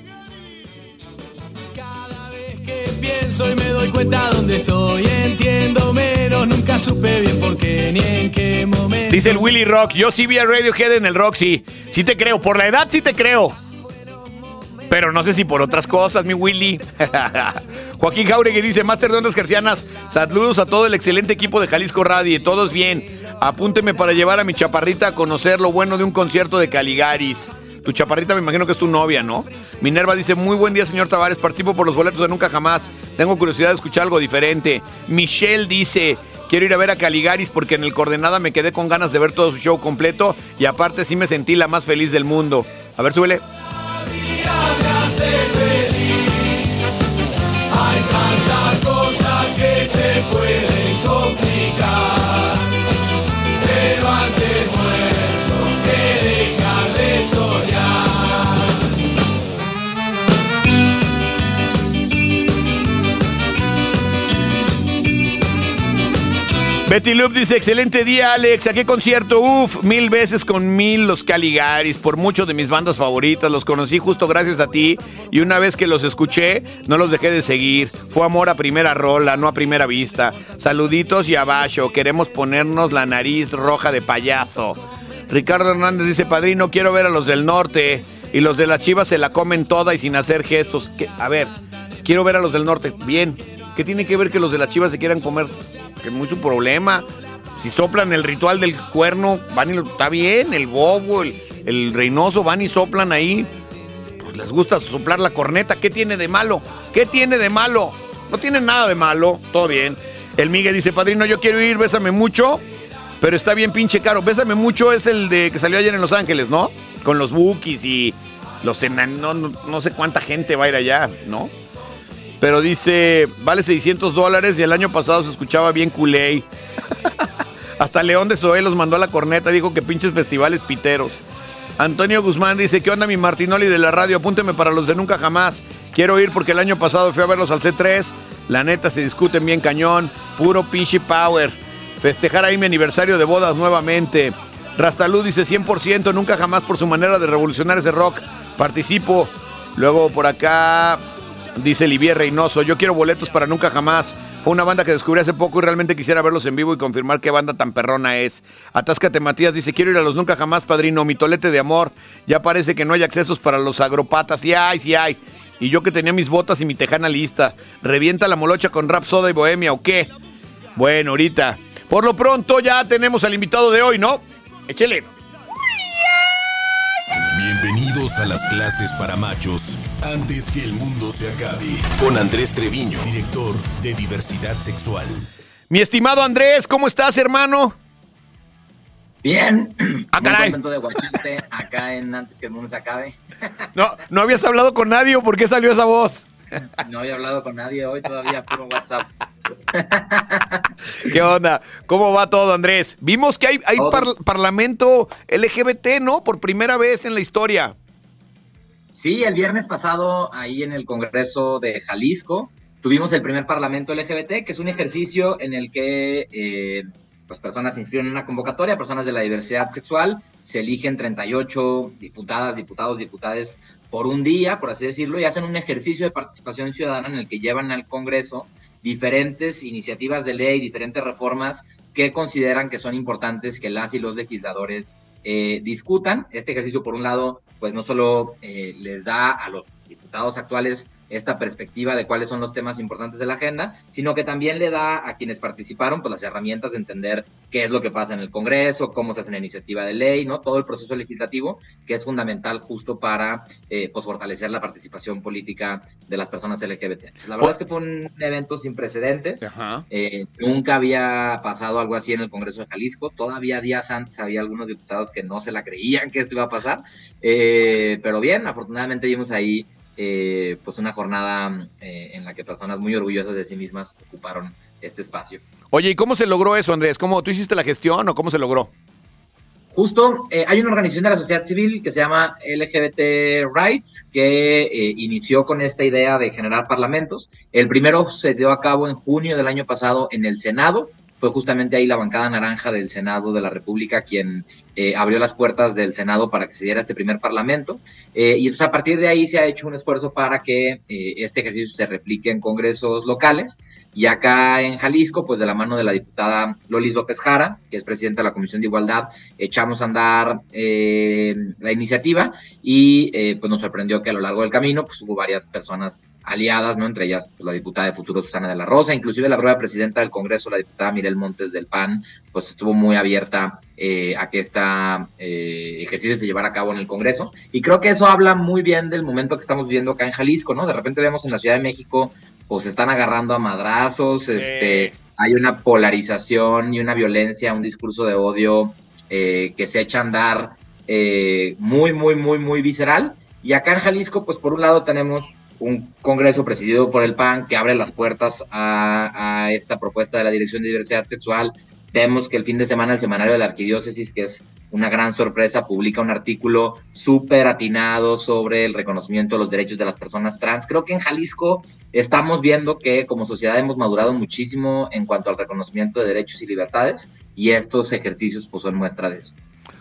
que pienso y me doy cuenta dónde estoy. Entiendo menos, nunca supe bien por qué ni en qué momento. Dice el Willy Rock, yo sí vi a Radiohead en el Roxy. Sí te creo, por la edad sí te creo. Pero no sé si por otras cosas, mi Willy. Joaquín Jauregui dice, Master de Ondas Gercianas, saludos a todo el excelente equipo de Jalisco Radio, todos bien. Apúnteme para llevar a mi chaparrita a conocer lo bueno de un concierto de Caligaris. Tu chaparrita me imagino que es tu novia, ¿no? Minerva dice, muy buen día, señor Tavares, participo por los boletos de Nunca Jamás. Tengo curiosidad de escuchar algo diferente. Michelle dice, quiero ir a ver a Caligaris porque en el Coordenada me quedé con ganas de ver todo su show completo y aparte sí me sentí la más feliz del mundo. A ver, súbele. Hay tantas cosas que se pueden Betty Loop dice, excelente día, Alex. ¿A qué concierto? Uf, mil veces con mil los Caligaris, por muchos de mis bandas favoritas. Los conocí justo gracias a ti. Y una vez que los escuché, no los dejé de seguir. Fue amor a primera rola, no a primera vista. Saluditos y abajo. Queremos ponernos la nariz roja de payaso. Ricardo Hernández dice, padrino, quiero ver a los del norte. Y los de las chivas se la comen toda y sin hacer gestos. ¿Qué? A ver, quiero ver a los del norte. Bien. ¿Qué tiene que ver que los de las chivas se quieran comer? Que es muy su problema. Si soplan el ritual del cuerno, van y lo- está bien, el bobo, el, el reinoso, van y soplan ahí. Pues les gusta soplar la corneta. ¿Qué tiene de malo? ¿Qué tiene de malo? No tiene nada de malo, todo bien. El Miguel dice, padrino, yo quiero ir, bésame mucho, pero está bien pinche caro. Bésame mucho es el de que salió ayer en Los Ángeles, ¿no? Con los bookies y los enan... No, no, no sé cuánta gente va a ir allá, ¿no? Pero dice, vale 600 dólares y el año pasado se escuchaba bien culé. Hasta León de Zoé los mandó a la corneta, dijo que pinches festivales piteros. Antonio Guzmán dice, ¿qué onda mi Martinoli de la radio? Apúnteme para los de Nunca Jamás. Quiero ir porque el año pasado fui a verlos al C3. La neta se discuten bien cañón. Puro pinche power. festejar ahí mi aniversario de bodas nuevamente. Rastalú dice 100%, nunca jamás por su manera de revolucionar ese rock. Participo. Luego por acá dice Livier Reynoso, yo quiero boletos para nunca jamás. Fue una banda que descubrí hace poco y realmente quisiera verlos en vivo y confirmar qué banda tan perrona es. Atáscate Matías dice, quiero ir a los nunca jamás, padrino, mi tolete de amor. Ya parece que no hay accesos para los agropatas. Sí hay, sí hay. Y yo que tenía mis botas y mi tejana lista. ¿Revienta la molocha con rap soda y bohemia o qué? Bueno, ahorita. Por lo pronto ya tenemos al invitado de hoy, ¿no? Échele. Bienvenidos a las clases para machos antes que el mundo se acabe. Con Andrés Treviño, director de diversidad sexual. Mi estimado Andrés, ¿cómo estás, hermano? Bien. Ah, Muy caray. contento de guacharte acá en Antes que el mundo se acabe. No, no habías hablado con nadie, ¿o ¿por qué salió esa voz? No había hablado con nadie hoy todavía, puro WhatsApp. ¿Qué onda? ¿Cómo va todo, Andrés? Vimos que hay, hay par- parlamento LGBT, ¿no? Por primera vez en la historia. Sí, el viernes pasado, ahí en el Congreso de Jalisco, tuvimos el primer Parlamento LGBT, que es un ejercicio en el que eh, pues personas se inscriben en una convocatoria, personas de la diversidad sexual, se eligen 38 diputadas, diputados, diputadas por un día, por así decirlo, y hacen un ejercicio de participación ciudadana en el que llevan al Congreso diferentes iniciativas de ley, diferentes reformas que consideran que son importantes que las y los legisladores eh, discutan. Este ejercicio, por un lado, pues no solo eh, les da a los diputados actuales esta perspectiva de cuáles son los temas importantes de la agenda, sino que también le da a quienes participaron pues las herramientas de entender qué es lo que pasa en el Congreso, cómo se hace una iniciativa de ley, ¿no? Todo el proceso legislativo que es fundamental justo para eh, pues fortalecer la participación política de las personas LGBT. La verdad es que fue un evento sin precedentes. Eh, nunca había pasado algo así en el Congreso de Jalisco. Todavía días antes había algunos diputados que no se la creían que esto iba a pasar. Eh, pero bien, afortunadamente vimos ahí eh, pues una jornada eh, en la que personas muy orgullosas de sí mismas ocuparon este espacio. Oye, ¿y cómo se logró eso, Andrés? ¿Cómo tú hiciste la gestión o cómo se logró? Justo, eh, hay una organización de la sociedad civil que se llama LGBT Rights, que eh, inició con esta idea de generar parlamentos. El primero se dio a cabo en junio del año pasado en el Senado. Fue justamente ahí la bancada naranja del Senado de la República quien eh, abrió las puertas del Senado para que se diera este primer parlamento. Eh, y entonces a partir de ahí se ha hecho un esfuerzo para que eh, este ejercicio se replique en congresos locales. Y acá en Jalisco, pues de la mano de la diputada Lolis López Jara, que es presidenta de la Comisión de Igualdad, echamos a andar la iniciativa y pues nos sorprendió que a lo largo del camino pues hubo varias personas aliadas, ¿no? Entre ellas pues, la diputada de Futuro Susana de la Rosa, inclusive la propia presidenta del Congreso, la diputada Mirel Montes del PAN, pues estuvo muy abierta eh, a que este ejercicio se llevara a cabo en el Congreso. Y creo que eso habla muy bien del momento que estamos viviendo acá en Jalisco, ¿no? De repente vemos en la Ciudad de México pues se están agarrando a madrazos, este, hay una polarización y una violencia, un discurso de odio eh, que se echa a andar eh, muy, muy, muy, muy visceral. Y acá en Jalisco, pues por un lado tenemos un congreso presidido por el PAN que abre las puertas a, esta propuesta de la Dirección de Diversidad Sexual. Vemos que el fin de semana el semanario de la Arquidiócesis, que es una gran sorpresa, publica un artículo súper atinado sobre el reconocimiento de los derechos de las personas trans. Creo que en Jalisco estamos viendo que como sociedad hemos madurado muchísimo en cuanto al reconocimiento de derechos y libertades y estos ejercicios pues son muestra de eso.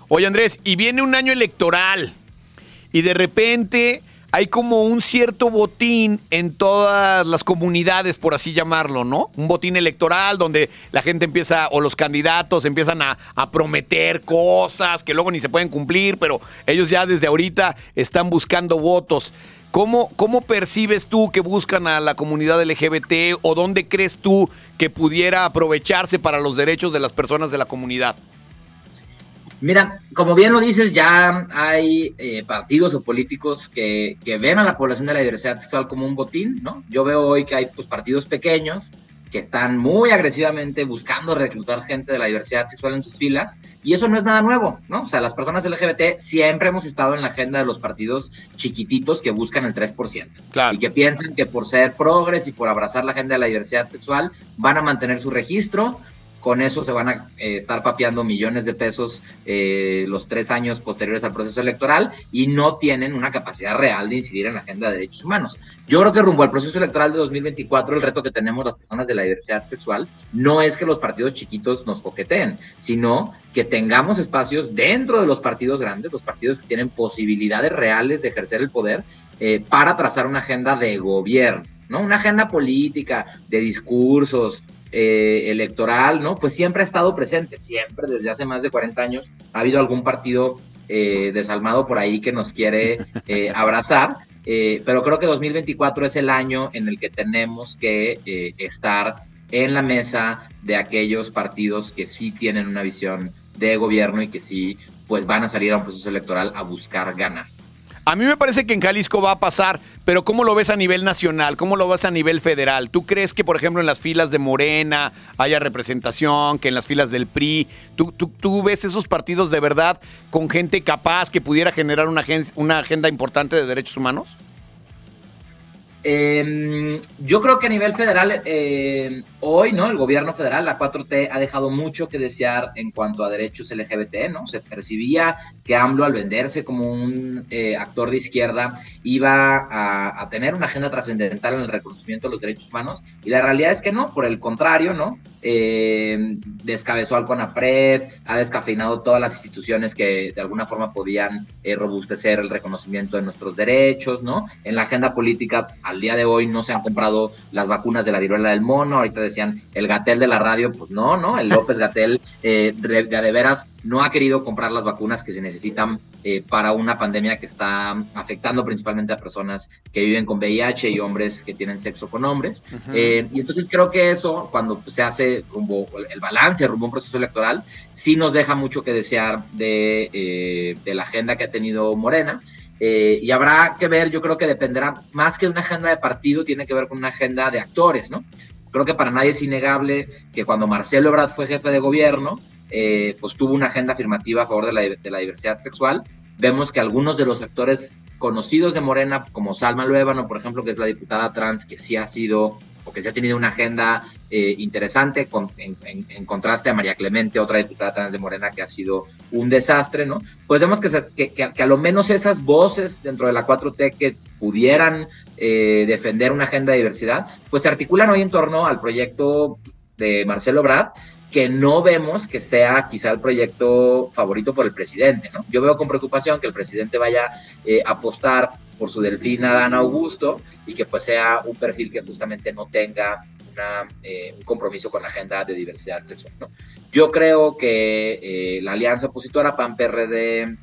Oye, Andrés, y viene un año electoral y de repente hay como un cierto botín en todas las comunidades, por así llamarlo, ¿no? Un botín electoral donde la gente empieza, o los candidatos empiezan a, prometer cosas que luego ni se pueden cumplir, pero ellos ya desde ahorita están buscando votos. ¿Cómo, ¿Cómo percibes tú que buscan a la comunidad LGBT o dónde crees tú que pudiera aprovecharse para los derechos de las personas de la comunidad? Mira, como bien lo dices, ya hay eh, partidos o políticos que, que, ven a la población de la diversidad sexual como un botín, ¿no? Yo veo hoy que hay pues, partidos pequeños que están muy agresivamente buscando reclutar gente de la diversidad sexual en sus filas, y eso no es nada nuevo, ¿no? O sea, las personas LGBT siempre hemos estado en la agenda de los partidos chiquititos que buscan el 3%, claro. y que piensan que por ser progres y por abrazar la agenda de la diversidad sexual van a mantener su registro, con eso se van a eh, estar papeando millones de pesos eh, los tres años posteriores al proceso electoral y no tienen una capacidad real de incidir en la agenda de derechos humanos. Yo creo que rumbo al proceso electoral de 2024, el reto que tenemos las personas de la diversidad sexual no es que los partidos chiquitos nos coqueteen, sino que tengamos espacios dentro de los partidos grandes, los partidos que tienen posibilidades reales de ejercer el poder, eh, para trazar una agenda de gobierno, ¿no? Una agenda política, de discursos, eh, electoral, ¿no? Pues siempre ha estado presente, siempre, desde hace más de 40 años, ha habido algún partido eh, desalmado por ahí que nos quiere eh, abrazar, eh, pero creo que 2024 es el año en el que tenemos que eh, estar en la mesa de aquellos partidos que sí tienen una visión de gobierno y que sí, pues van a salir a un proceso electoral a buscar ganar. A mí me parece que en Jalisco va a pasar, pero ¿cómo lo ves a nivel nacional? ¿Cómo lo ves a nivel federal? ¿Tú crees que, por ejemplo, en las filas de Morena haya representación, que en las filas del PRI, tú, tú, ves esos partidos de verdad con gente capaz que pudiera generar una, agen- una agenda importante de derechos humanos? Eh, yo creo que a nivel federal, eh, hoy, ¿no? El gobierno federal, la 4T, ha dejado mucho que desear en cuanto a derechos LGBT, ¿no? Se percibía que AMLO, al venderse como un eh, actor de izquierda, iba a, tener una agenda trascendental en el reconocimiento de los derechos humanos, y la realidad es que no, por el contrario, ¿no? Eh, descabezó al CONAPRED, ha descafeinado todas las instituciones que de alguna forma podían eh, robustecer el reconocimiento de nuestros derechos, ¿no? En la agenda política, al día de hoy no se han comprado las vacunas de la viruela del mono, ahorita decían el Gatel de la radio, pues no, ¿no? El López Gatel eh, de, de, veras no ha querido comprar las vacunas que se necesitan eh, para una pandemia que está afectando principalmente a personas que viven con VIH y hombres que tienen sexo con hombres. Eh, y entonces creo que eso, cuando se hace rumbo, el balance rumbo a un proceso electoral, sí nos deja mucho que desear de, de la agenda que ha tenido Morena. Eh, y habrá que ver, yo creo que dependerá más que una agenda de partido, tiene que ver con una agenda de actores, ¿no? Creo que para nadie es innegable que cuando Marcelo Ebrard fue jefe de gobierno, eh, pues tuvo una agenda afirmativa a favor de la, de la diversidad sexual. Vemos que algunos de los actores conocidos de Morena, como Salma Luébano, por ejemplo, que es la diputada trans, que sí ha sido o que sí ha tenido una agenda eh, interesante, en, contraste a María Clemente, otra diputada trans de Morena, que ha sido un desastre, ¿no? Pues vemos que, se, que, que, que a lo menos esas voces dentro de la 4T que pudieran eh, defender una agenda de diversidad, pues se articulan hoy en torno al proyecto de Marcelo Brad, que no vemos que sea quizá el proyecto favorito por el presidente. Yo veo con preocupación que el presidente vaya eh, a apostar por su delfín Adán Augusto y que pues sea un perfil que justamente no tenga eh, un compromiso con la agenda de diversidad sexual. Yo creo que la alianza opositora PAN-PRD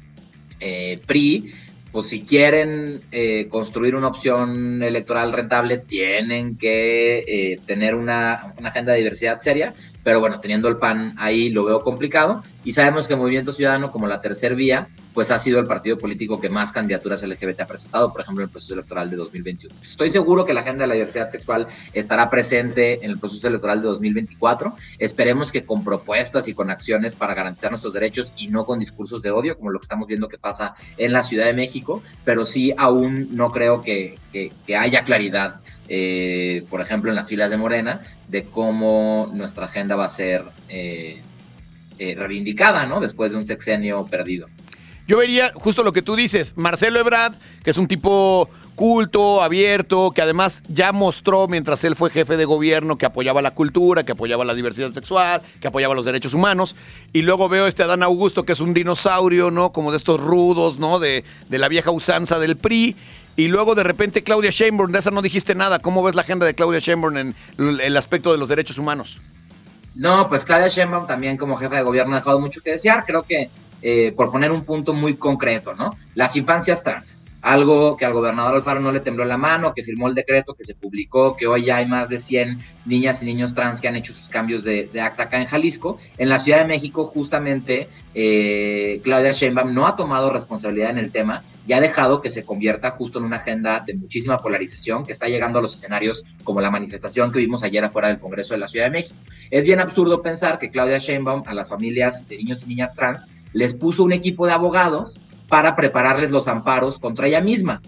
eh, PRI pues si quieren eh, construir una opción electoral rentable, tienen que eh, tener una, una, agenda de diversidad seria, pero bueno, teniendo el PAN ahí lo veo complicado, y sabemos que Movimiento Ciudadano, como la tercer vía, pues ha sido el partido político que más candidaturas LGBT ha presentado, por ejemplo, en el proceso electoral de 2021. Estoy seguro que la agenda de la diversidad sexual estará presente en el proceso electoral de 2024. Esperemos que con propuestas y con acciones para garantizar nuestros derechos y no con discursos de odio, como lo que estamos viendo que pasa en la Ciudad de México, pero sí aún no creo que, que, haya claridad, eh, por ejemplo, en las filas de Morena, de cómo nuestra agenda va a ser eh, eh, reivindicada, ¿no? Después de un sexenio perdido. Yo vería justo lo que tú dices, Marcelo Ebrard, que es un tipo culto, abierto, que además ya mostró mientras él fue jefe de gobierno que apoyaba la cultura, que apoyaba la diversidad sexual, que apoyaba los derechos humanos. Y luego veo este Adán Augusto, que es un dinosaurio, ¿no? Como de estos rudos, ¿no? De, de la vieja usanza del PRI. Y luego de repente Claudia Sheinbaum, de esa no dijiste nada. ¿Cómo ves la agenda de Claudia Sheinbaum en el aspecto de los derechos humanos? No, pues Claudia Sheinbaum también como jefa de gobierno ha dejado mucho que desear. Creo que eh, por poner un punto muy concreto, ¿no? Las infancias trans, algo que al gobernador Alfaro no le tembló la mano, que firmó el decreto, que se publicó, que hoy ya hay más de 100 niñas y niños trans que han hecho sus cambios de, acta acá en Jalisco. En la Ciudad de México, justamente, eh, Claudia Sheinbaum no ha tomado responsabilidad en el tema y ha dejado que se convierta justo en una agenda de muchísima polarización que está llegando a los escenarios como la manifestación que vimos ayer afuera del Congreso de la Ciudad de México. Es bien absurdo pensar que Claudia Sheinbaum a las familias de niños y niñas trans les puso un equipo de abogados para prepararles los amparos contra ella misma.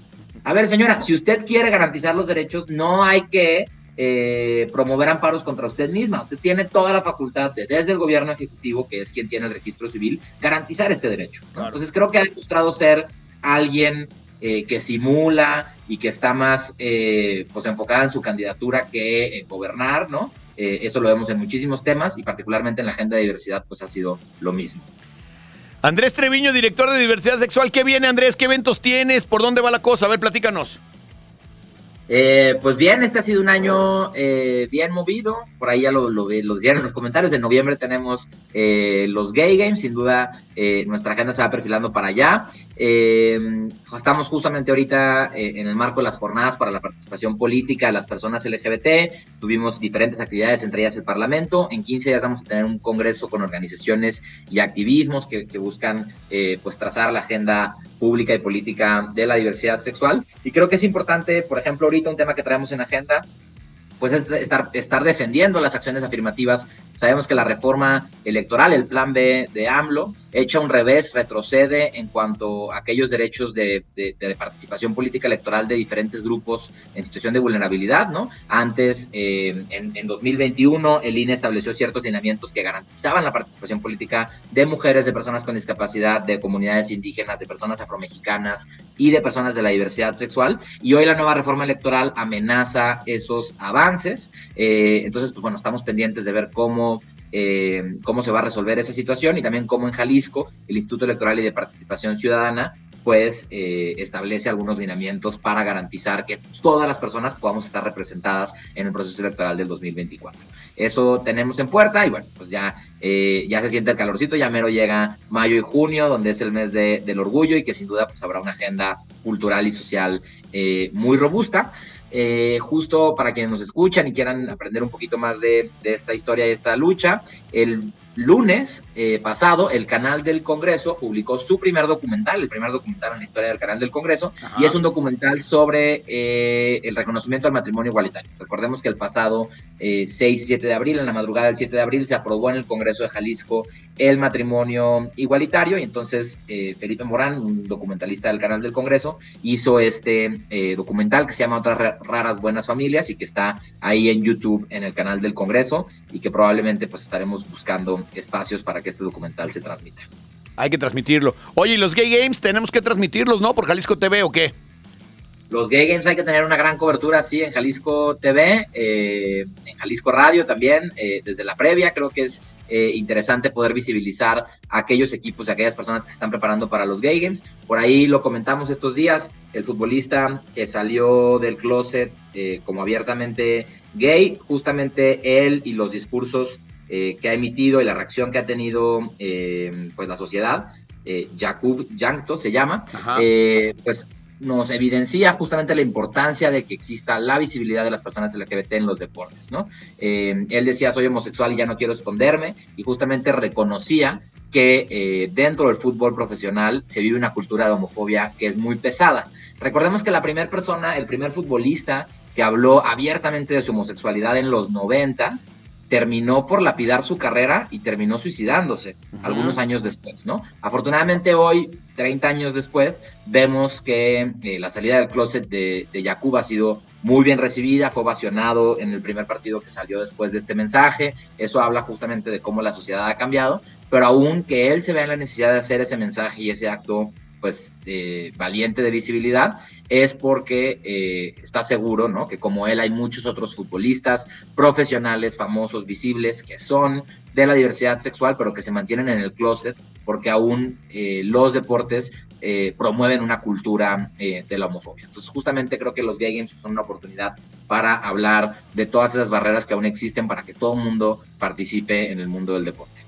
A ver, señora, si usted quiere garantizar los derechos, no hay que eh, promover amparos contra usted misma. Usted tiene toda la facultad de, desde el gobierno ejecutivo, que es quien tiene el registro civil, garantizar este derecho. ¿no? Entonces creo que ha demostrado ser alguien eh, que simula y que está más eh, pues enfocada en su candidatura que en gobernar, ¿no? Eh, eso lo vemos en muchísimos temas y particularmente en la agenda de diversidad, pues ha sido lo mismo. Andrés Treviño, director de diversidad sexual. ¿Qué viene, Andrés? ¿Qué eventos tienes? ¿Por dónde va la cosa? A ver, platícanos. Eh, pues bien, este ha sido un año eh, bien movido. Por ahí ya lo, lo, lo decían en los comentarios. En noviembre tenemos eh, los Gay Games. Sin duda, eh, nuestra agenda se va perfilando para allá. Eh, estamos justamente ahorita eh, en el marco de las jornadas para la participación política de las personas LGBT. Tuvimos diferentes actividades, entre ellas el Parlamento. En 15 días vamos a tener un congreso con organizaciones y activismos que, que buscan eh, pues trazar la agenda pública y política de la diversidad sexual. Y creo que es importante, por ejemplo, ahorita un tema que traemos en agenda, pues es estar, estar defendiendo las acciones afirmativas. Sabemos que la reforma electoral, el plan B de AMLO, echa un revés, retrocede en cuanto a aquellos derechos de, participación política electoral de diferentes grupos en situación de vulnerabilidad, ¿no? Antes, eh, en, en 2021, el INE estableció ciertos lineamientos que garantizaban la participación política de mujeres, de personas con discapacidad, de comunidades indígenas, de personas afromexicanas y de personas de la diversidad sexual. Y hoy la nueva reforma electoral amenaza esos avances. Eh, entonces, pues bueno, estamos pendientes de ver cómo eh, cómo se va a resolver esa situación y también cómo en Jalisco el Instituto Electoral y de Participación Ciudadana pues eh, establece algunos lineamientos para garantizar que todas las personas podamos estar representadas en el proceso electoral del 2024. Eso tenemos en puerta y bueno, pues ya, eh, ya se siente el calorcito, ya mero llega mayo y junio, donde es el mes de, del orgullo y que sin duda pues habrá una agenda cultural y social eh, muy robusta. Eh, justo para quienes nos escuchan y quieran aprender un poquito más de, de esta historia y esta lucha, el lunes eh, pasado el canal del Congreso publicó su primer documental, el primer documental en la historia del canal del Congreso, Ajá. y es un documental sobre eh, el reconocimiento al matrimonio igualitario. Recordemos que el pasado eh, 6 y 7 de abril, en la madrugada del 7 de abril, se aprobó en el Congreso de Jalisco el matrimonio igualitario, y entonces eh, Felipe Morán, un documentalista del canal del Congreso, hizo este eh, documental que se llama Otras Ra- raras buenas familias y que está ahí en YouTube en el canal del Congreso y que probablemente pues estaremos buscando espacios para que este documental se transmita. Hay que transmitirlo. Oye, ¿y los Gay Games tenemos que transmitirlos, no? ¿Por Jalisco TV o qué? Los Gay Games hay que tener una gran cobertura, sí, en Jalisco TV, eh, en Jalisco Radio también, eh, desde la previa. Creo que es eh, interesante poder visibilizar a aquellos equipos y aquellas personas que se están preparando para los Gay Games. Por ahí lo comentamos estos días, el futbolista que salió del closet eh, como abiertamente gay, justamente él y los discursos eh, que ha emitido y la reacción que ha tenido eh, pues la sociedad, eh, Jakub Jankto se llama, eh, pues nos evidencia justamente la importancia de que exista la visibilidad de las personas LGBT en los deportes, ¿no? Eh, él decía, soy homosexual y ya no quiero esconderme, y justamente reconocía que eh, dentro del fútbol profesional se vive una cultura de homofobia que es muy pesada. Recordemos que la primera persona, el primer futbolista que habló abiertamente de su homosexualidad en los noventas, terminó por lapidar su carrera y terminó suicidándose algunos años después, ¿no? Afortunadamente hoy, 30 años después, vemos que eh, la salida del closet de, de ha sido muy bien recibida, fue ovacionado en el primer partido que salió después de este mensaje, eso habla justamente de cómo la sociedad ha cambiado, pero aún que él se vea en la necesidad de hacer ese mensaje y ese acto pues eh, valiente de visibilidad es porque eh, está seguro, ¿no? Que como él hay muchos otros futbolistas profesionales, famosos, visibles, que son de la diversidad sexual, pero que se mantienen en el closet porque aún eh, los deportes eh, promueven una cultura de la homofobia. Entonces, justamente creo que los Gay Games son una oportunidad para hablar de todas esas barreras que aún existen para que todo el mundo participe en el mundo del deporte.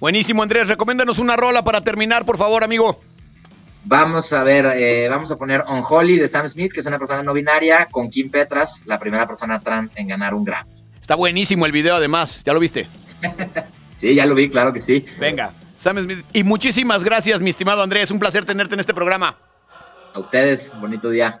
Buenísimo, Andrés. Recomiéndanos una rola para terminar, por favor, amigo. Vamos a ver, eh, vamos a poner On Holly de Sam Smith, que es una persona no binaria, con Kim Petras, la primera persona trans en ganar un Grammy. Está buenísimo el video, además. ¿Ya lo viste? Sí, ya lo vi, claro que sí. Venga, Sam Smith. Y muchísimas gracias, mi estimado Andrés. Un placer tenerte en este programa. A ustedes, bonito día.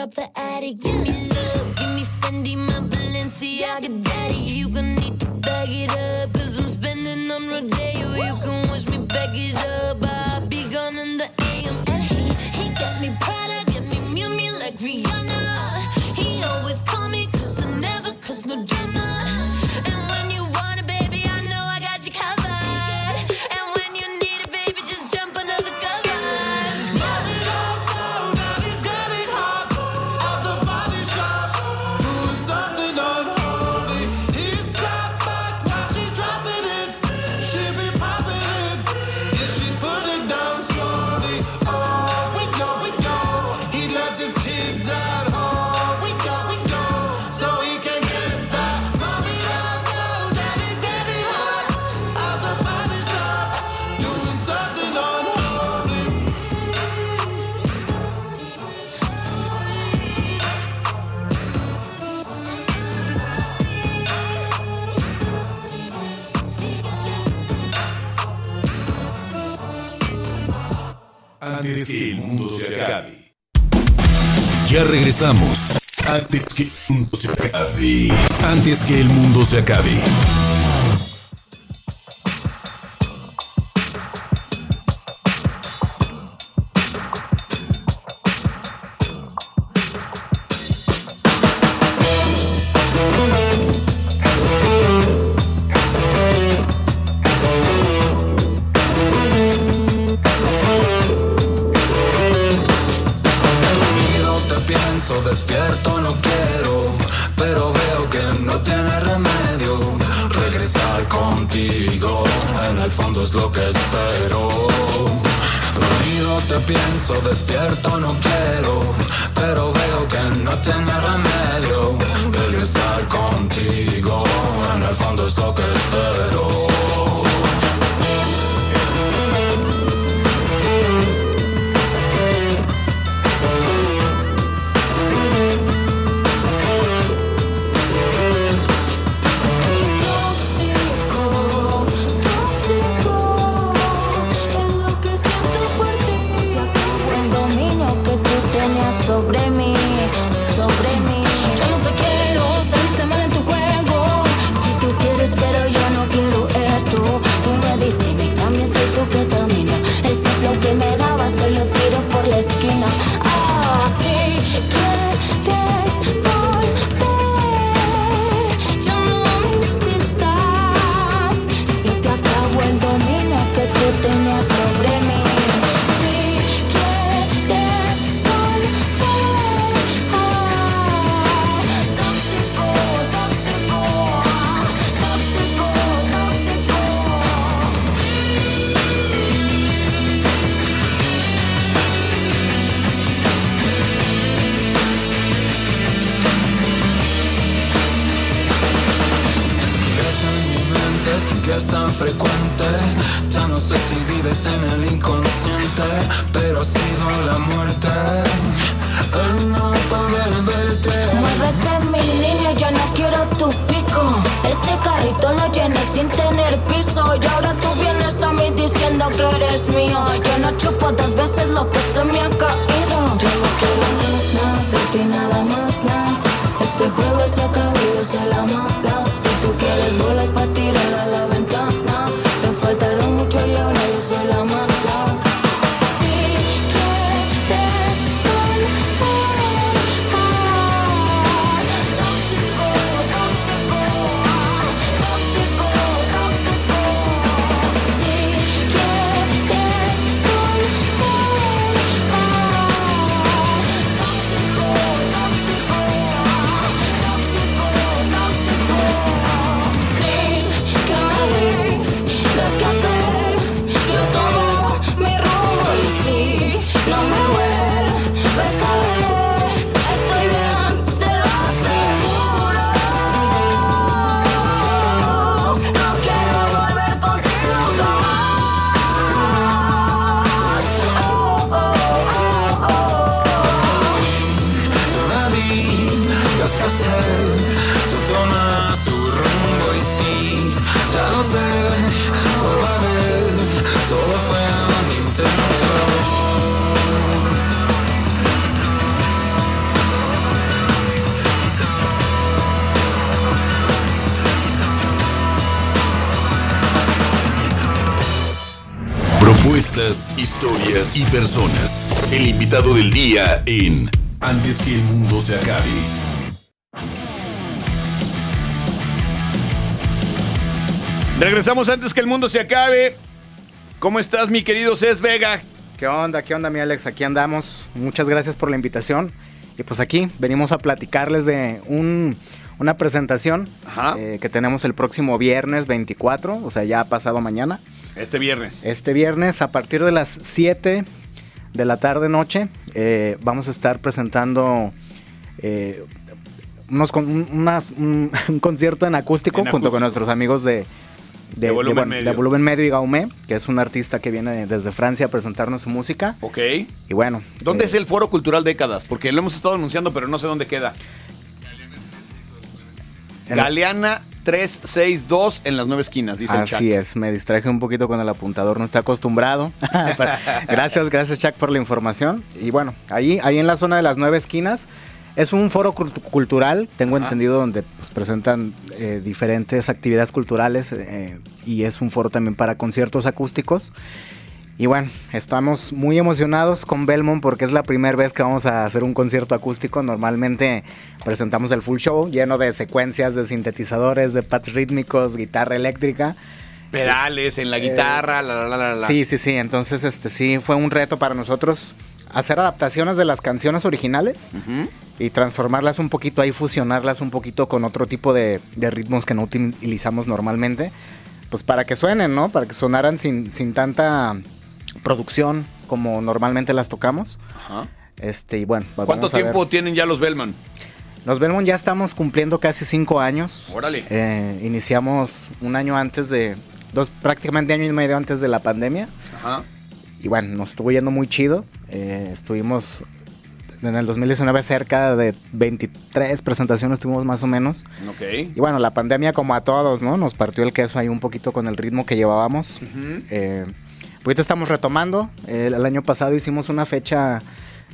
up the attic. Give me love, give me Fendi, my Balenciaga daddy. You going need to bag it up, cause I'm spending on Rodeo. You can wish me back it up. antes que el mundo se acabe. Ya regresamos. Antes que el mundo se acabe. Antes que el mundo se acabe. Invitado del día en Antes que el mundo se acabe. Regresamos antes que el mundo se acabe. ¿Cómo estás, mi querido Cés Vega? ¿Qué onda? ¿Qué onda, mi Alex? Aquí andamos. Muchas gracias por la invitación. Y pues aquí venimos a platicarles de un- una presentación eh, que tenemos el próximo viernes 24, o sea, ya ha pasado mañana. Este viernes. Este viernes, a partir de las 7 de la tarde-noche, eh, vamos a estar presentando eh, unos con- un, unas- un- un concierto en acústico En junto con nuestros amigos de, De Volumen bueno, Medio. de Volumen Medio y Gaumé, que es un artista que viene desde Francia a presentarnos su música. Ok. Y bueno. ¿Dónde eh, es el Foro Cultural Décadas? Porque lo hemos estado anunciando, pero no sé dónde queda. Galeana 362 en las nueve esquinas, dice. Así es, me distraje un poquito con el apuntador, no está acostumbrado. Gracias, gracias Chuck por la información. Y bueno, ahí, ahí en la zona de las nueve esquinas es un foro cult- cultural, tengo Ajá. entendido, donde pues, presentan eh, diferentes actividades culturales eh, y es un foro también para conciertos acústicos. Y bueno, estamos muy emocionados con Belmont porque es la primera vez que vamos a hacer un concierto acústico. Normalmente presentamos el full show lleno de secuencias de sintetizadores, de pads rítmicos, guitarra eléctrica. Pedales en la guitarra, la, la, la, la. Eh, Sí, sí, sí. Entonces, este sí fue un reto para nosotros hacer adaptaciones de las canciones originales y transformarlas un poquito ahí, fusionarlas un poquito con otro tipo de, de ritmos que no utilizamos normalmente. Pues para que suenen, ¿no? Para que sonaran sin, sin tanta producción como normalmente las tocamos. Ajá. Este, y bueno, pues ¿Cuánto tiempo tienen ya los Bellman? Los Belmont ya estamos cumpliendo casi cinco años. Órale. Eh, iniciamos un año antes de, dos, prácticamente año y medio antes de la pandemia. Ajá. Y bueno, nos estuvo yendo muy chido. Eh, estuvimos en el 2019 cerca de 23 presentaciones tuvimos más o menos. Ok. Y bueno, la pandemia como a todos, ¿no? Nos partió el queso ahí un poquito con el ritmo que llevábamos. Eh, ahorita estamos retomando. El año pasado hicimos una fecha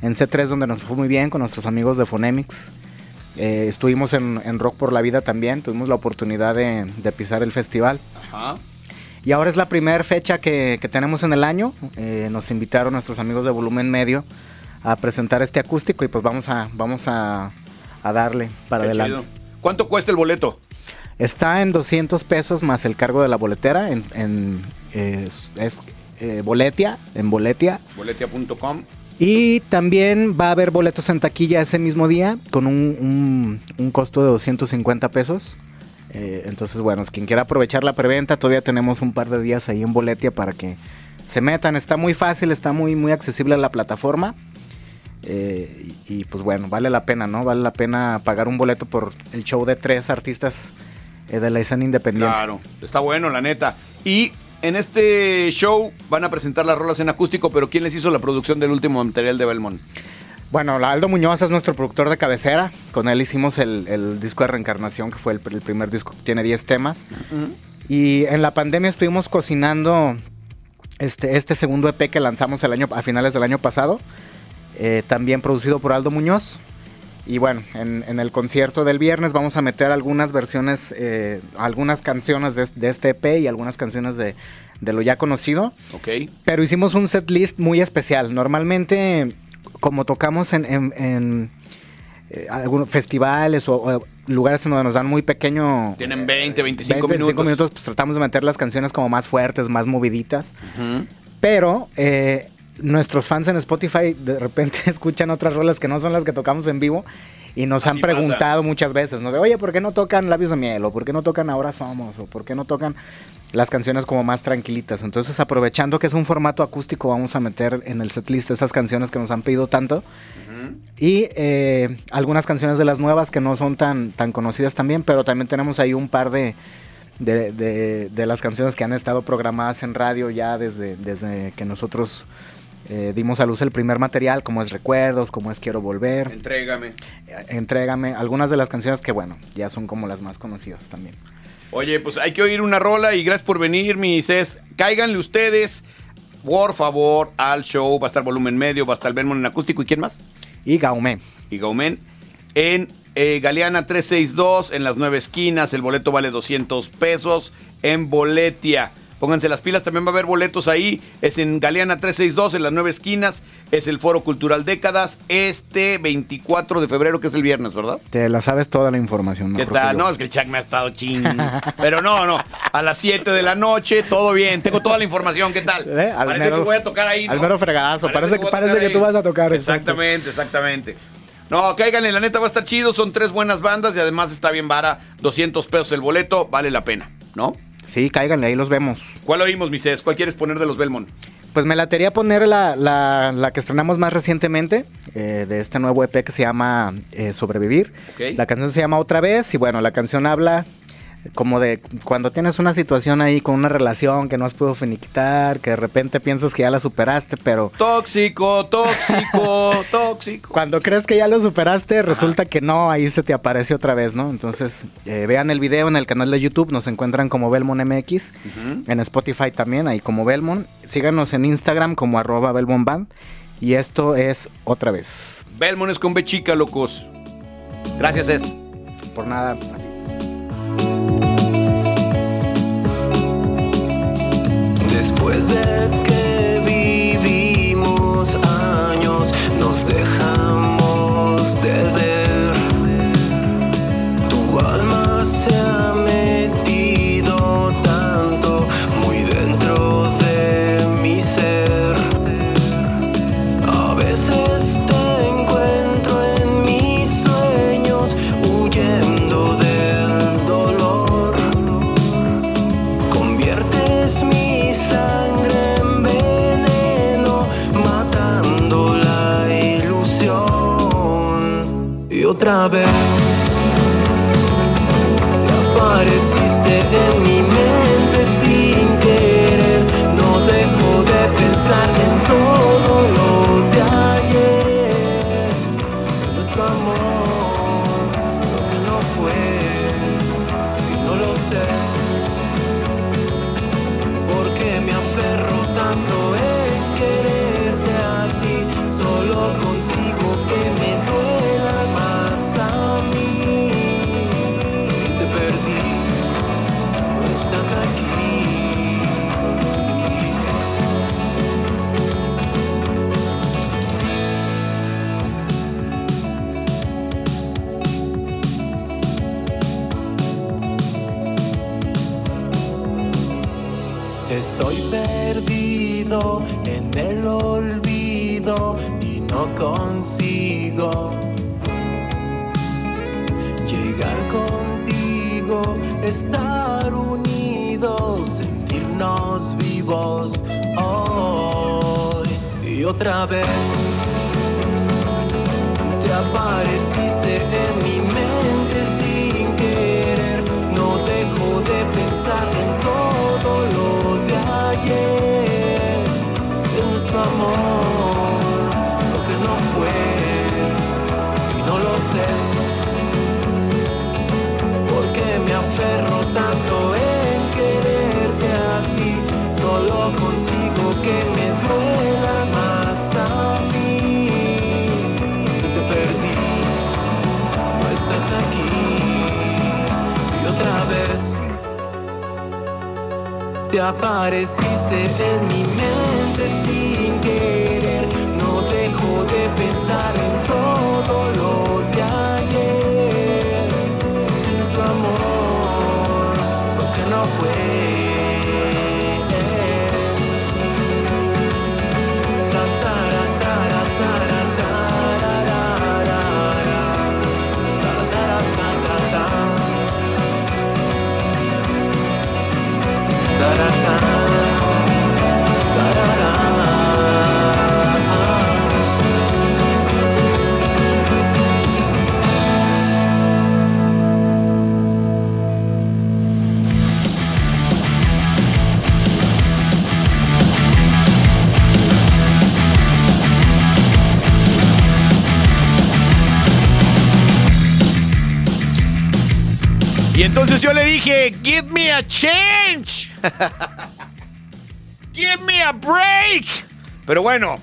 en C3 donde nos fue muy bien con nuestros amigos de Phonemics. Eh, estuvimos en, en Rock por la Vida también. Tuvimos la oportunidad de, de pisar el festival. Ajá. Y ahora es la primera fecha que, que tenemos en el año. Eh, nos invitaron nuestros amigos de Volumen Medio a presentar este acústico y pues vamos a, vamos a, a darle para Qué adelante. chido. ¿Cuánto cuesta el boleto? Está en 200 pesos más el cargo de la boletera en, en, eh, es- es, eh, Boletia, en Boletia. Boletia.com. Y también va a haber boletos en taquilla ese mismo día con un, un- un costo de 250 pesos. Eh, entonces, bueno, quien quiera aprovechar la preventa, todavía tenemos un par de días ahí en Boletia para que se metan. Está muy fácil, está muy, muy accesible la plataforma. Eh, y, y, pues bueno, vale la pena, ¿no? Vale la pena pagar un boleto por el show de tres artistas eh, de la escena independiente. Claro, está bueno, la neta. Y en este show van a presentar las rolas en acústico, pero ¿quién les hizo la producción del último material de Belmont? Bueno, Aldo Muñoz es nuestro productor de cabecera. Con él hicimos el, el disco de reencarnación, que fue el, el primer disco que tiene 10 temas. Y en la pandemia estuvimos cocinando este, este segundo EP que lanzamos el año, a finales del año pasado. eh, también producido por Aldo Muñoz. Y bueno, en, en el concierto del viernes vamos a meter algunas versiones, eh, algunas canciones de, de este EP y algunas canciones de, de lo ya conocido. Ok. Pero hicimos un set list muy especial. Normalmente, como tocamos en, en- en, eh, algunos festivales o, o lugares en donde nos dan muy pequeño... Tienen 20, 25 20, 25 minutos. minutos, pues tratamos de meter las canciones como más fuertes, más moviditas. Ujú. Pero eh, nuestros fans en Spotify de repente escuchan otras rolas que no son las que tocamos en vivo y nos Así han preguntado muchas veces, ¿no? De, oye, ¿por qué no tocan Labios de Miel? ¿O por qué no tocan Ahora Somos? ¿O por qué no tocan las canciones como más tranquilitas? Entonces, aprovechando que es un formato acústico, vamos a meter en el setlist esas canciones que nos han pedido tanto. Y eh, algunas canciones de las nuevas que no son tan, tan conocidas también, pero también tenemos ahí un par de, de, de- de las canciones que han estado programadas en radio ya desde, desde que nosotros eh, dimos a luz el primer material, como es Recuerdos, como es Quiero Volver, Entrégame. eh, Entrégame, algunas de las canciones que bueno, ya son como las más conocidas también. Oye, pues hay que oír una rola y gracias por venir, mi Cés. Cáiganle ustedes, por favor, al show. Va a estar volumen medio, va a estar Belmont en acústico. ¿Y quién más? Y Gaumé. Y Gaumen. En eh, Galeana 362, en las nueve esquinas. El boleto vale 200 pesos. En Boletia. Pónganse las pilas, también va a haber boletos ahí. Es en Galeana 362, en las nueve esquinas. Es el Foro Cultural Décadas, este 24 de febrero, que es el viernes, ¿verdad? Te la sabes toda la información. ¿Qué tal? No, es que el Chuck me ha estado ching. Pero no, no. A las 7 de la noche, todo bien. Tengo toda la información. ¿Qué tal? ¿Eh? Al Parece mero- que voy a tocar ahí. ¿no? al mero fregadazo. Parece que- parece que tú vas a tocar. Exactamente, exactamente. No, cáiganle, la neta va a estar chido. Son tres buenas bandas y además está bien vara. 200 pesos el boleto, vale la pena, ¿no? Sí, cáiganle, ahí los vemos. ¿Cuál oímos, mi Cés? ¿Cuál quieres poner de los Belmont? Pues me latería poner la, la, la que estrenamos más recientemente, eh, de este nuevo EP que se llama eh, Sobrevivir. La canción se llama Otra vez y bueno, la canción habla como de cuando tienes una situación ahí con una relación que no has podido finiquitar, que de repente piensas que ya la superaste, pero Tóxico, tóxico, tóxico. cuando crees que ya lo superaste, resulta que no, ahí se te aparece otra vez, ¿no? Entonces, eh, vean el video en el canal de YouTube, nos encuentran como Belmont MX, en Spotify también, ahí como Belmont. Síganos en Instagram como arroba Belmont Band. Y esto es otra vez. Belmont es con B chica, locos. Gracias, Es. Por nada. Después de que vivimos años, nos dejamos de ver. Tu alma se otra vez. Apareciste en mi mente Estoy perdido en el olvido y no consigo llegar contigo, estar unidos, sentirnos vivos hoy y otra vez. Te apareciste te apareciste en mi mente sin entonces yo le dije, give me a change. give me a break. Pero bueno,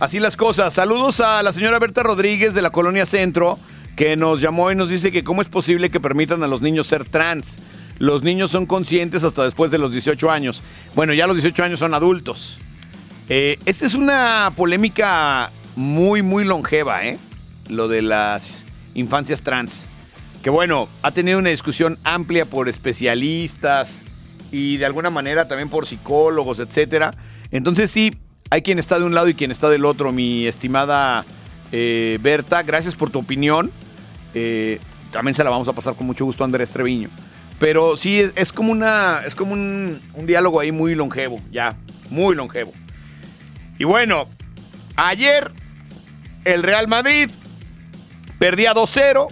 así las cosas. Saludos a la señora Berta Rodríguez de la Colonia Centro, que nos llamó y nos dice que cómo es posible que permitan a los niños ser trans. los niños son conscientes hasta después de los 18 años. Bueno, ya los 18 años son adultos. Eh, esta es una polémica muy, muy longeva, ¿eh? Lo de las infancias trans. Que bueno, ha tenido una discusión amplia por especialistas y de alguna manera también por psicólogos, etcétera. Entonces sí, hay quien está de un lado y quien está del otro, mi estimada eh, Berta. Gracias por tu opinión. Eh, también se la vamos a pasar con mucho gusto a Andrés Treviño. Pero sí, es, como, una, es como un, un diálogo ahí muy longevo, ya, muy longevo. Y bueno, ayer el Real Madrid perdía 2-0,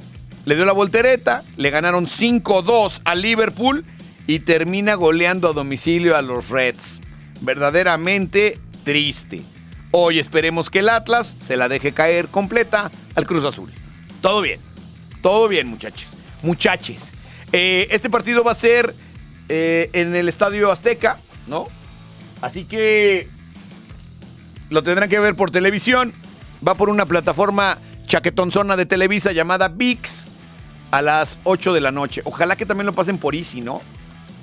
le dio la voltereta, le ganaron 5-2 al Liverpool y termina goleando a domicilio a los Reds. Verdaderamente triste. Hoy esperemos que el Atlas se la deje caer completa al Cruz Azul. Todo bien, todo bien muchachos, muchaches. Eh, este partido va a ser eh, en el Estadio Azteca, ¿no? Así que lo tendrán que ver por televisión. Va por una plataforma chaquetonzona de Televisa llamada VIX a las 8 de la noche. Ojalá que también lo pasen por Easy, ¿no?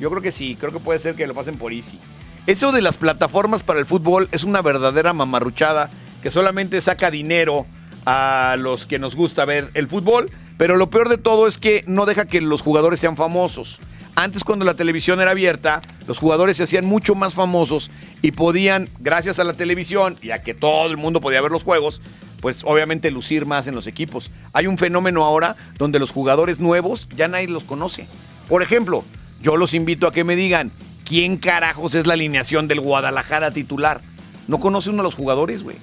Yo creo que sí, creo que puede ser que lo pasen por Easy. Eso de las plataformas para el fútbol es una verdadera mamarruchada que solamente saca dinero a los que nos gusta ver el fútbol, pero lo peor de todo es que no deja que los jugadores sean famosos. Antes cuando la televisión era abierta, los jugadores se hacían mucho más famosos y podían, gracias a la televisión y a que todo el mundo podía ver los juegos, pues obviamente lucir más en los equipos. Hay un fenómeno ahora donde los jugadores nuevos ya nadie los conoce. Por ejemplo, yo los invito a que me digan, ¿quién carajos es la alineación del Guadalajara titular? No conoce uno a los jugadores, güey.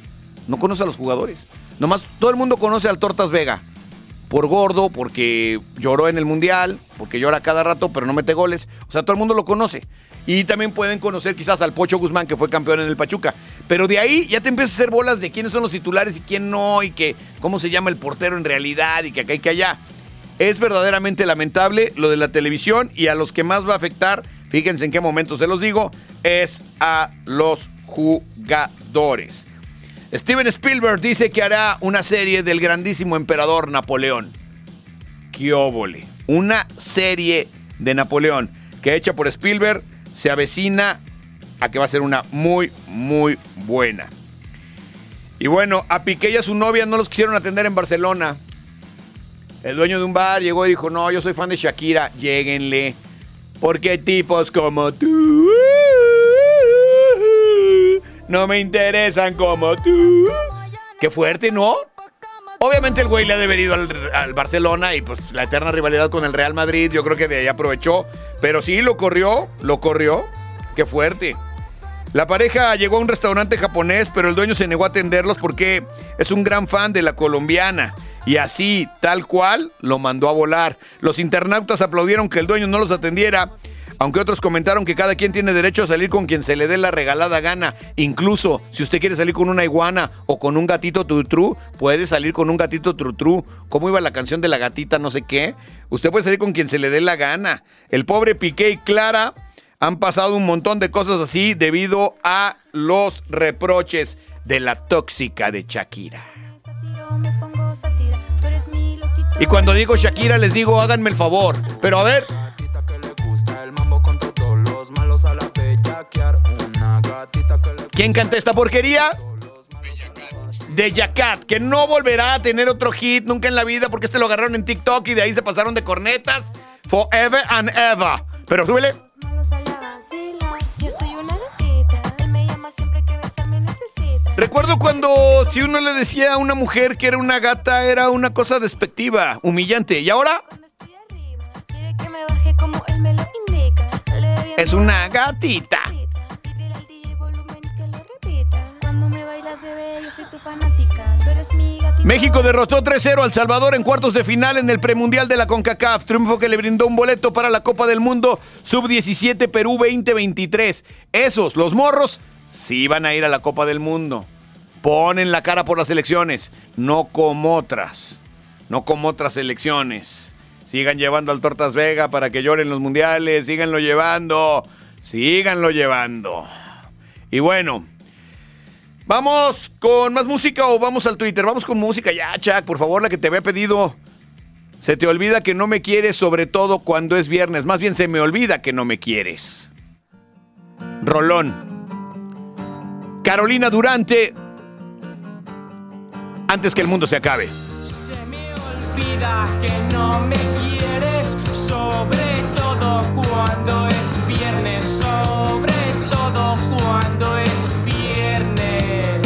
No conoce a los jugadores. Nomás todo el mundo conoce al Tortas Vega. Por gordo, porque lloró en el Mundial, porque llora cada rato, pero no mete goles. O sea, todo el mundo lo conoce. Y también pueden conocer quizás al Pocho Guzmán, que fue campeón en el Pachuca. Pero de ahí ya te empiezas a hacer bolas de quiénes son los titulares y quién no, y que cómo se llama el portero en realidad, y que acá y que allá. Es verdaderamente lamentable lo de la televisión y a los que más va a afectar, fíjense en qué momento se los digo, es a los jugadores. Steven Spielberg dice que hará una serie del grandísimo emperador Napoleón. ¡Qué! Una serie de Napoleón que hecha por Spielberg se avecina a que va a ser una muy, muy buena. Y bueno, a Piqué y a su novia no los quisieron atender en Barcelona. El dueño de un bar llegó y dijo, no, yo soy fan de Shakira, lléguenle. Porque tipos como tú no me interesan como tú. Qué fuerte, ¿no? Obviamente el güey le ha de al, al Barcelona y pues la eterna rivalidad con el Real Madrid, yo creo que de ahí aprovechó. Pero sí, lo corrió, lo corrió. Qué fuerte. La pareja llegó a un restaurante japonés, pero el dueño se negó a atenderlos porque es un gran fan de la colombiana. Y así, tal cual, lo mandó a volar. Los internautas aplaudieron que el dueño no los atendiera, aunque otros comentaron que cada quien tiene derecho a salir con quien se le dé la regalada gana. Incluso, si usted quiere salir con una iguana o con un gatito trutru, puede salir con un gatito trutru. ¿Cómo iba la canción de la gatita no sé qué? Usted puede salir con quien se le dé la gana. El pobre Piqué y Clara han pasado un montón de cosas así debido a los reproches de la tóxica de Shakira. Y cuando digo Shakira les digo háganme el favor. Pero a ver, ¿quién canta esta porquería? De Yacat, que no volverá a tener otro hit nunca en la vida porque este lo agarraron en TikTok y de ahí se pasaron de cornetas. Forever and ever. Pero súbele. Recuerdo cuando si uno le decía a una mujer que era una gata, era una cosa despectiva, humillante. Y ahora Quiere que me baje como él me lo es una gatita. México derrotó 3-0 al Salvador en cuartos de final en el premundial de la CONCACAF, triunfo que le brindó un boleto para la Copa del Mundo Sub-17 Perú 2023. Esos, los morros, sí van a ir a la Copa del Mundo. Ponen la cara por las elecciones, no como otras, no como otras elecciones. Sigan llevando al Tortas Vega para que lloren los mundiales, síganlo llevando, síganlo llevando. Y bueno, ¿Vamos con más música o vamos al Twitter? Vamos con música ya, Chuck, por favor, la que te había pedido. Se te olvida que no me quieres, sobre todo cuando es viernes. Más bien se me olvida que no me quieres. Rolón. Carolina Durante. Antes que el mundo se acabe. Que no me quieres, sobre todo cuando es viernes, sobre todo cuando es viernes.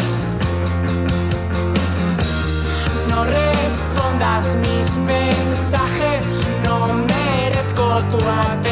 No respondas mis mensajes, no merezco tu atención,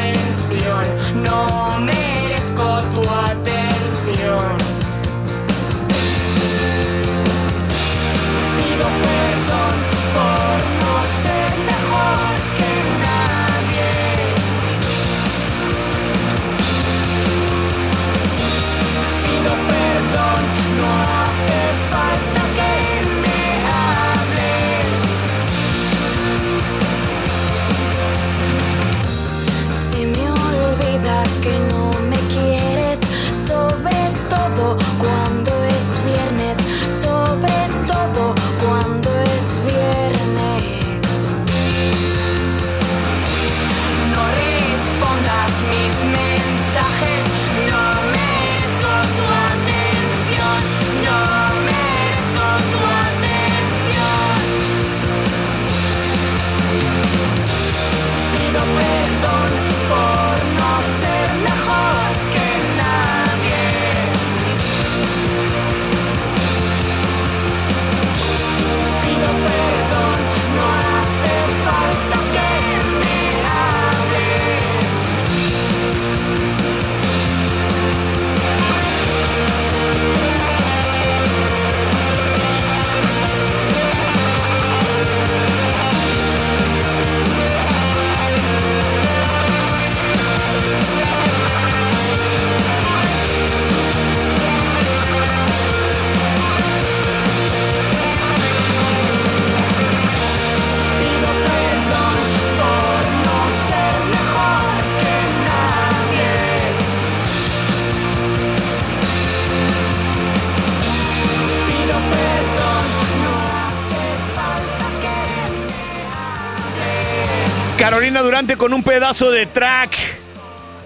Carolina Durante con un pedazo de track.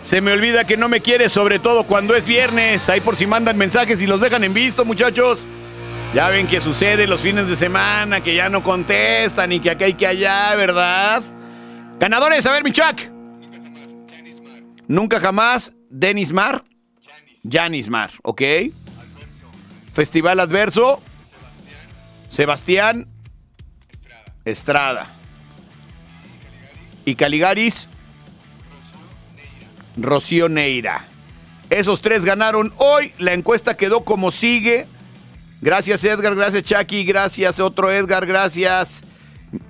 Se me olvida que no me quieres, sobre todo cuando es viernes. Ahí por si mandan mensajes y los dejan en visto, muchachos. Ya ven que sucede los fines de semana, que ya no contestan y que acá y que allá, ¿verdad? Ganadores, a ver, mi Chuck. Nunca jamás, Denis Mar. Janis Mar, ¿ok? Festival Adverso. Sebastián Estrada. Y Caligaris. Rocío Neira. Esos tres ganaron hoy. La encuesta quedó como sigue. Gracias Edgar, gracias Chucky, gracias otro Edgar, gracias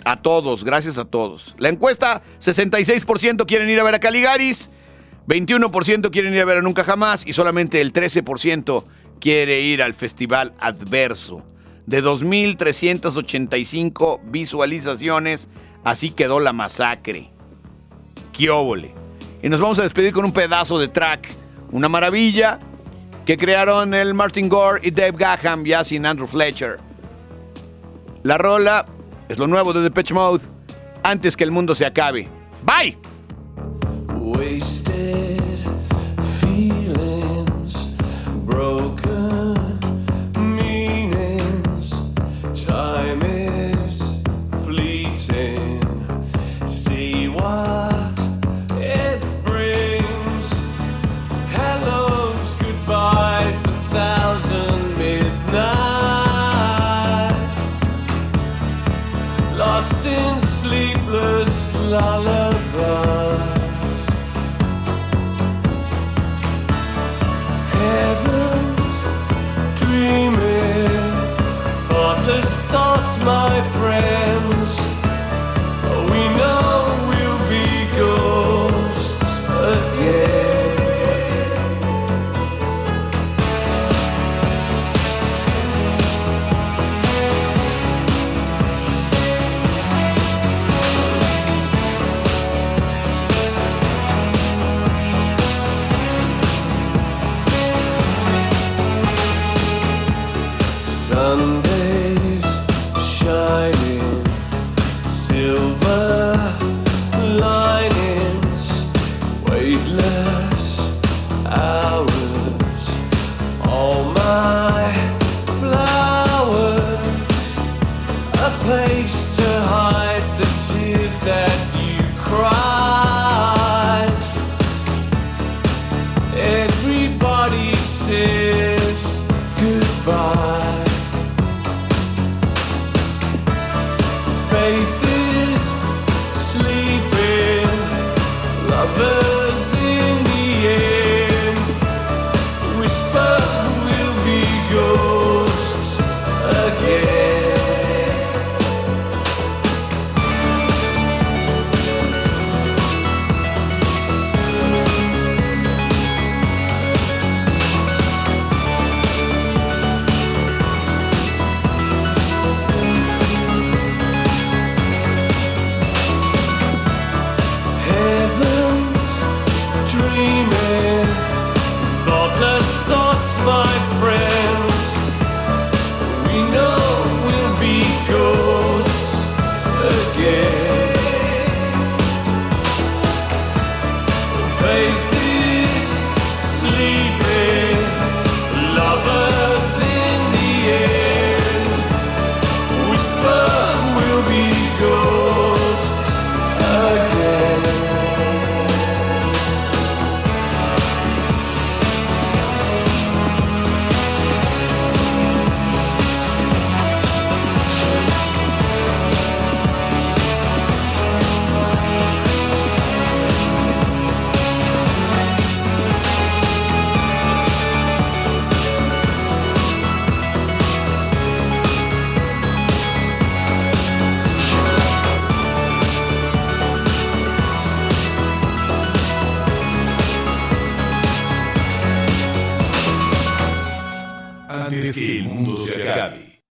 a todos, gracias a todos. La encuesta, 66% quieren ir a ver a Caligaris, 21% quieren ir a ver a Nunca Jamás y solamente el 13% quiere ir al Festival Adverso. De 2.385 visualizaciones, así quedó la masacre. ¡Qué óvole! Y nos vamos a despedir con un pedazo de track, una maravilla que crearon el Martin Gore y Dave Gaham ya sin Andrew Fletcher. La rola es lo nuevo de Depeche Mode antes que el mundo se acabe. ¡Bye!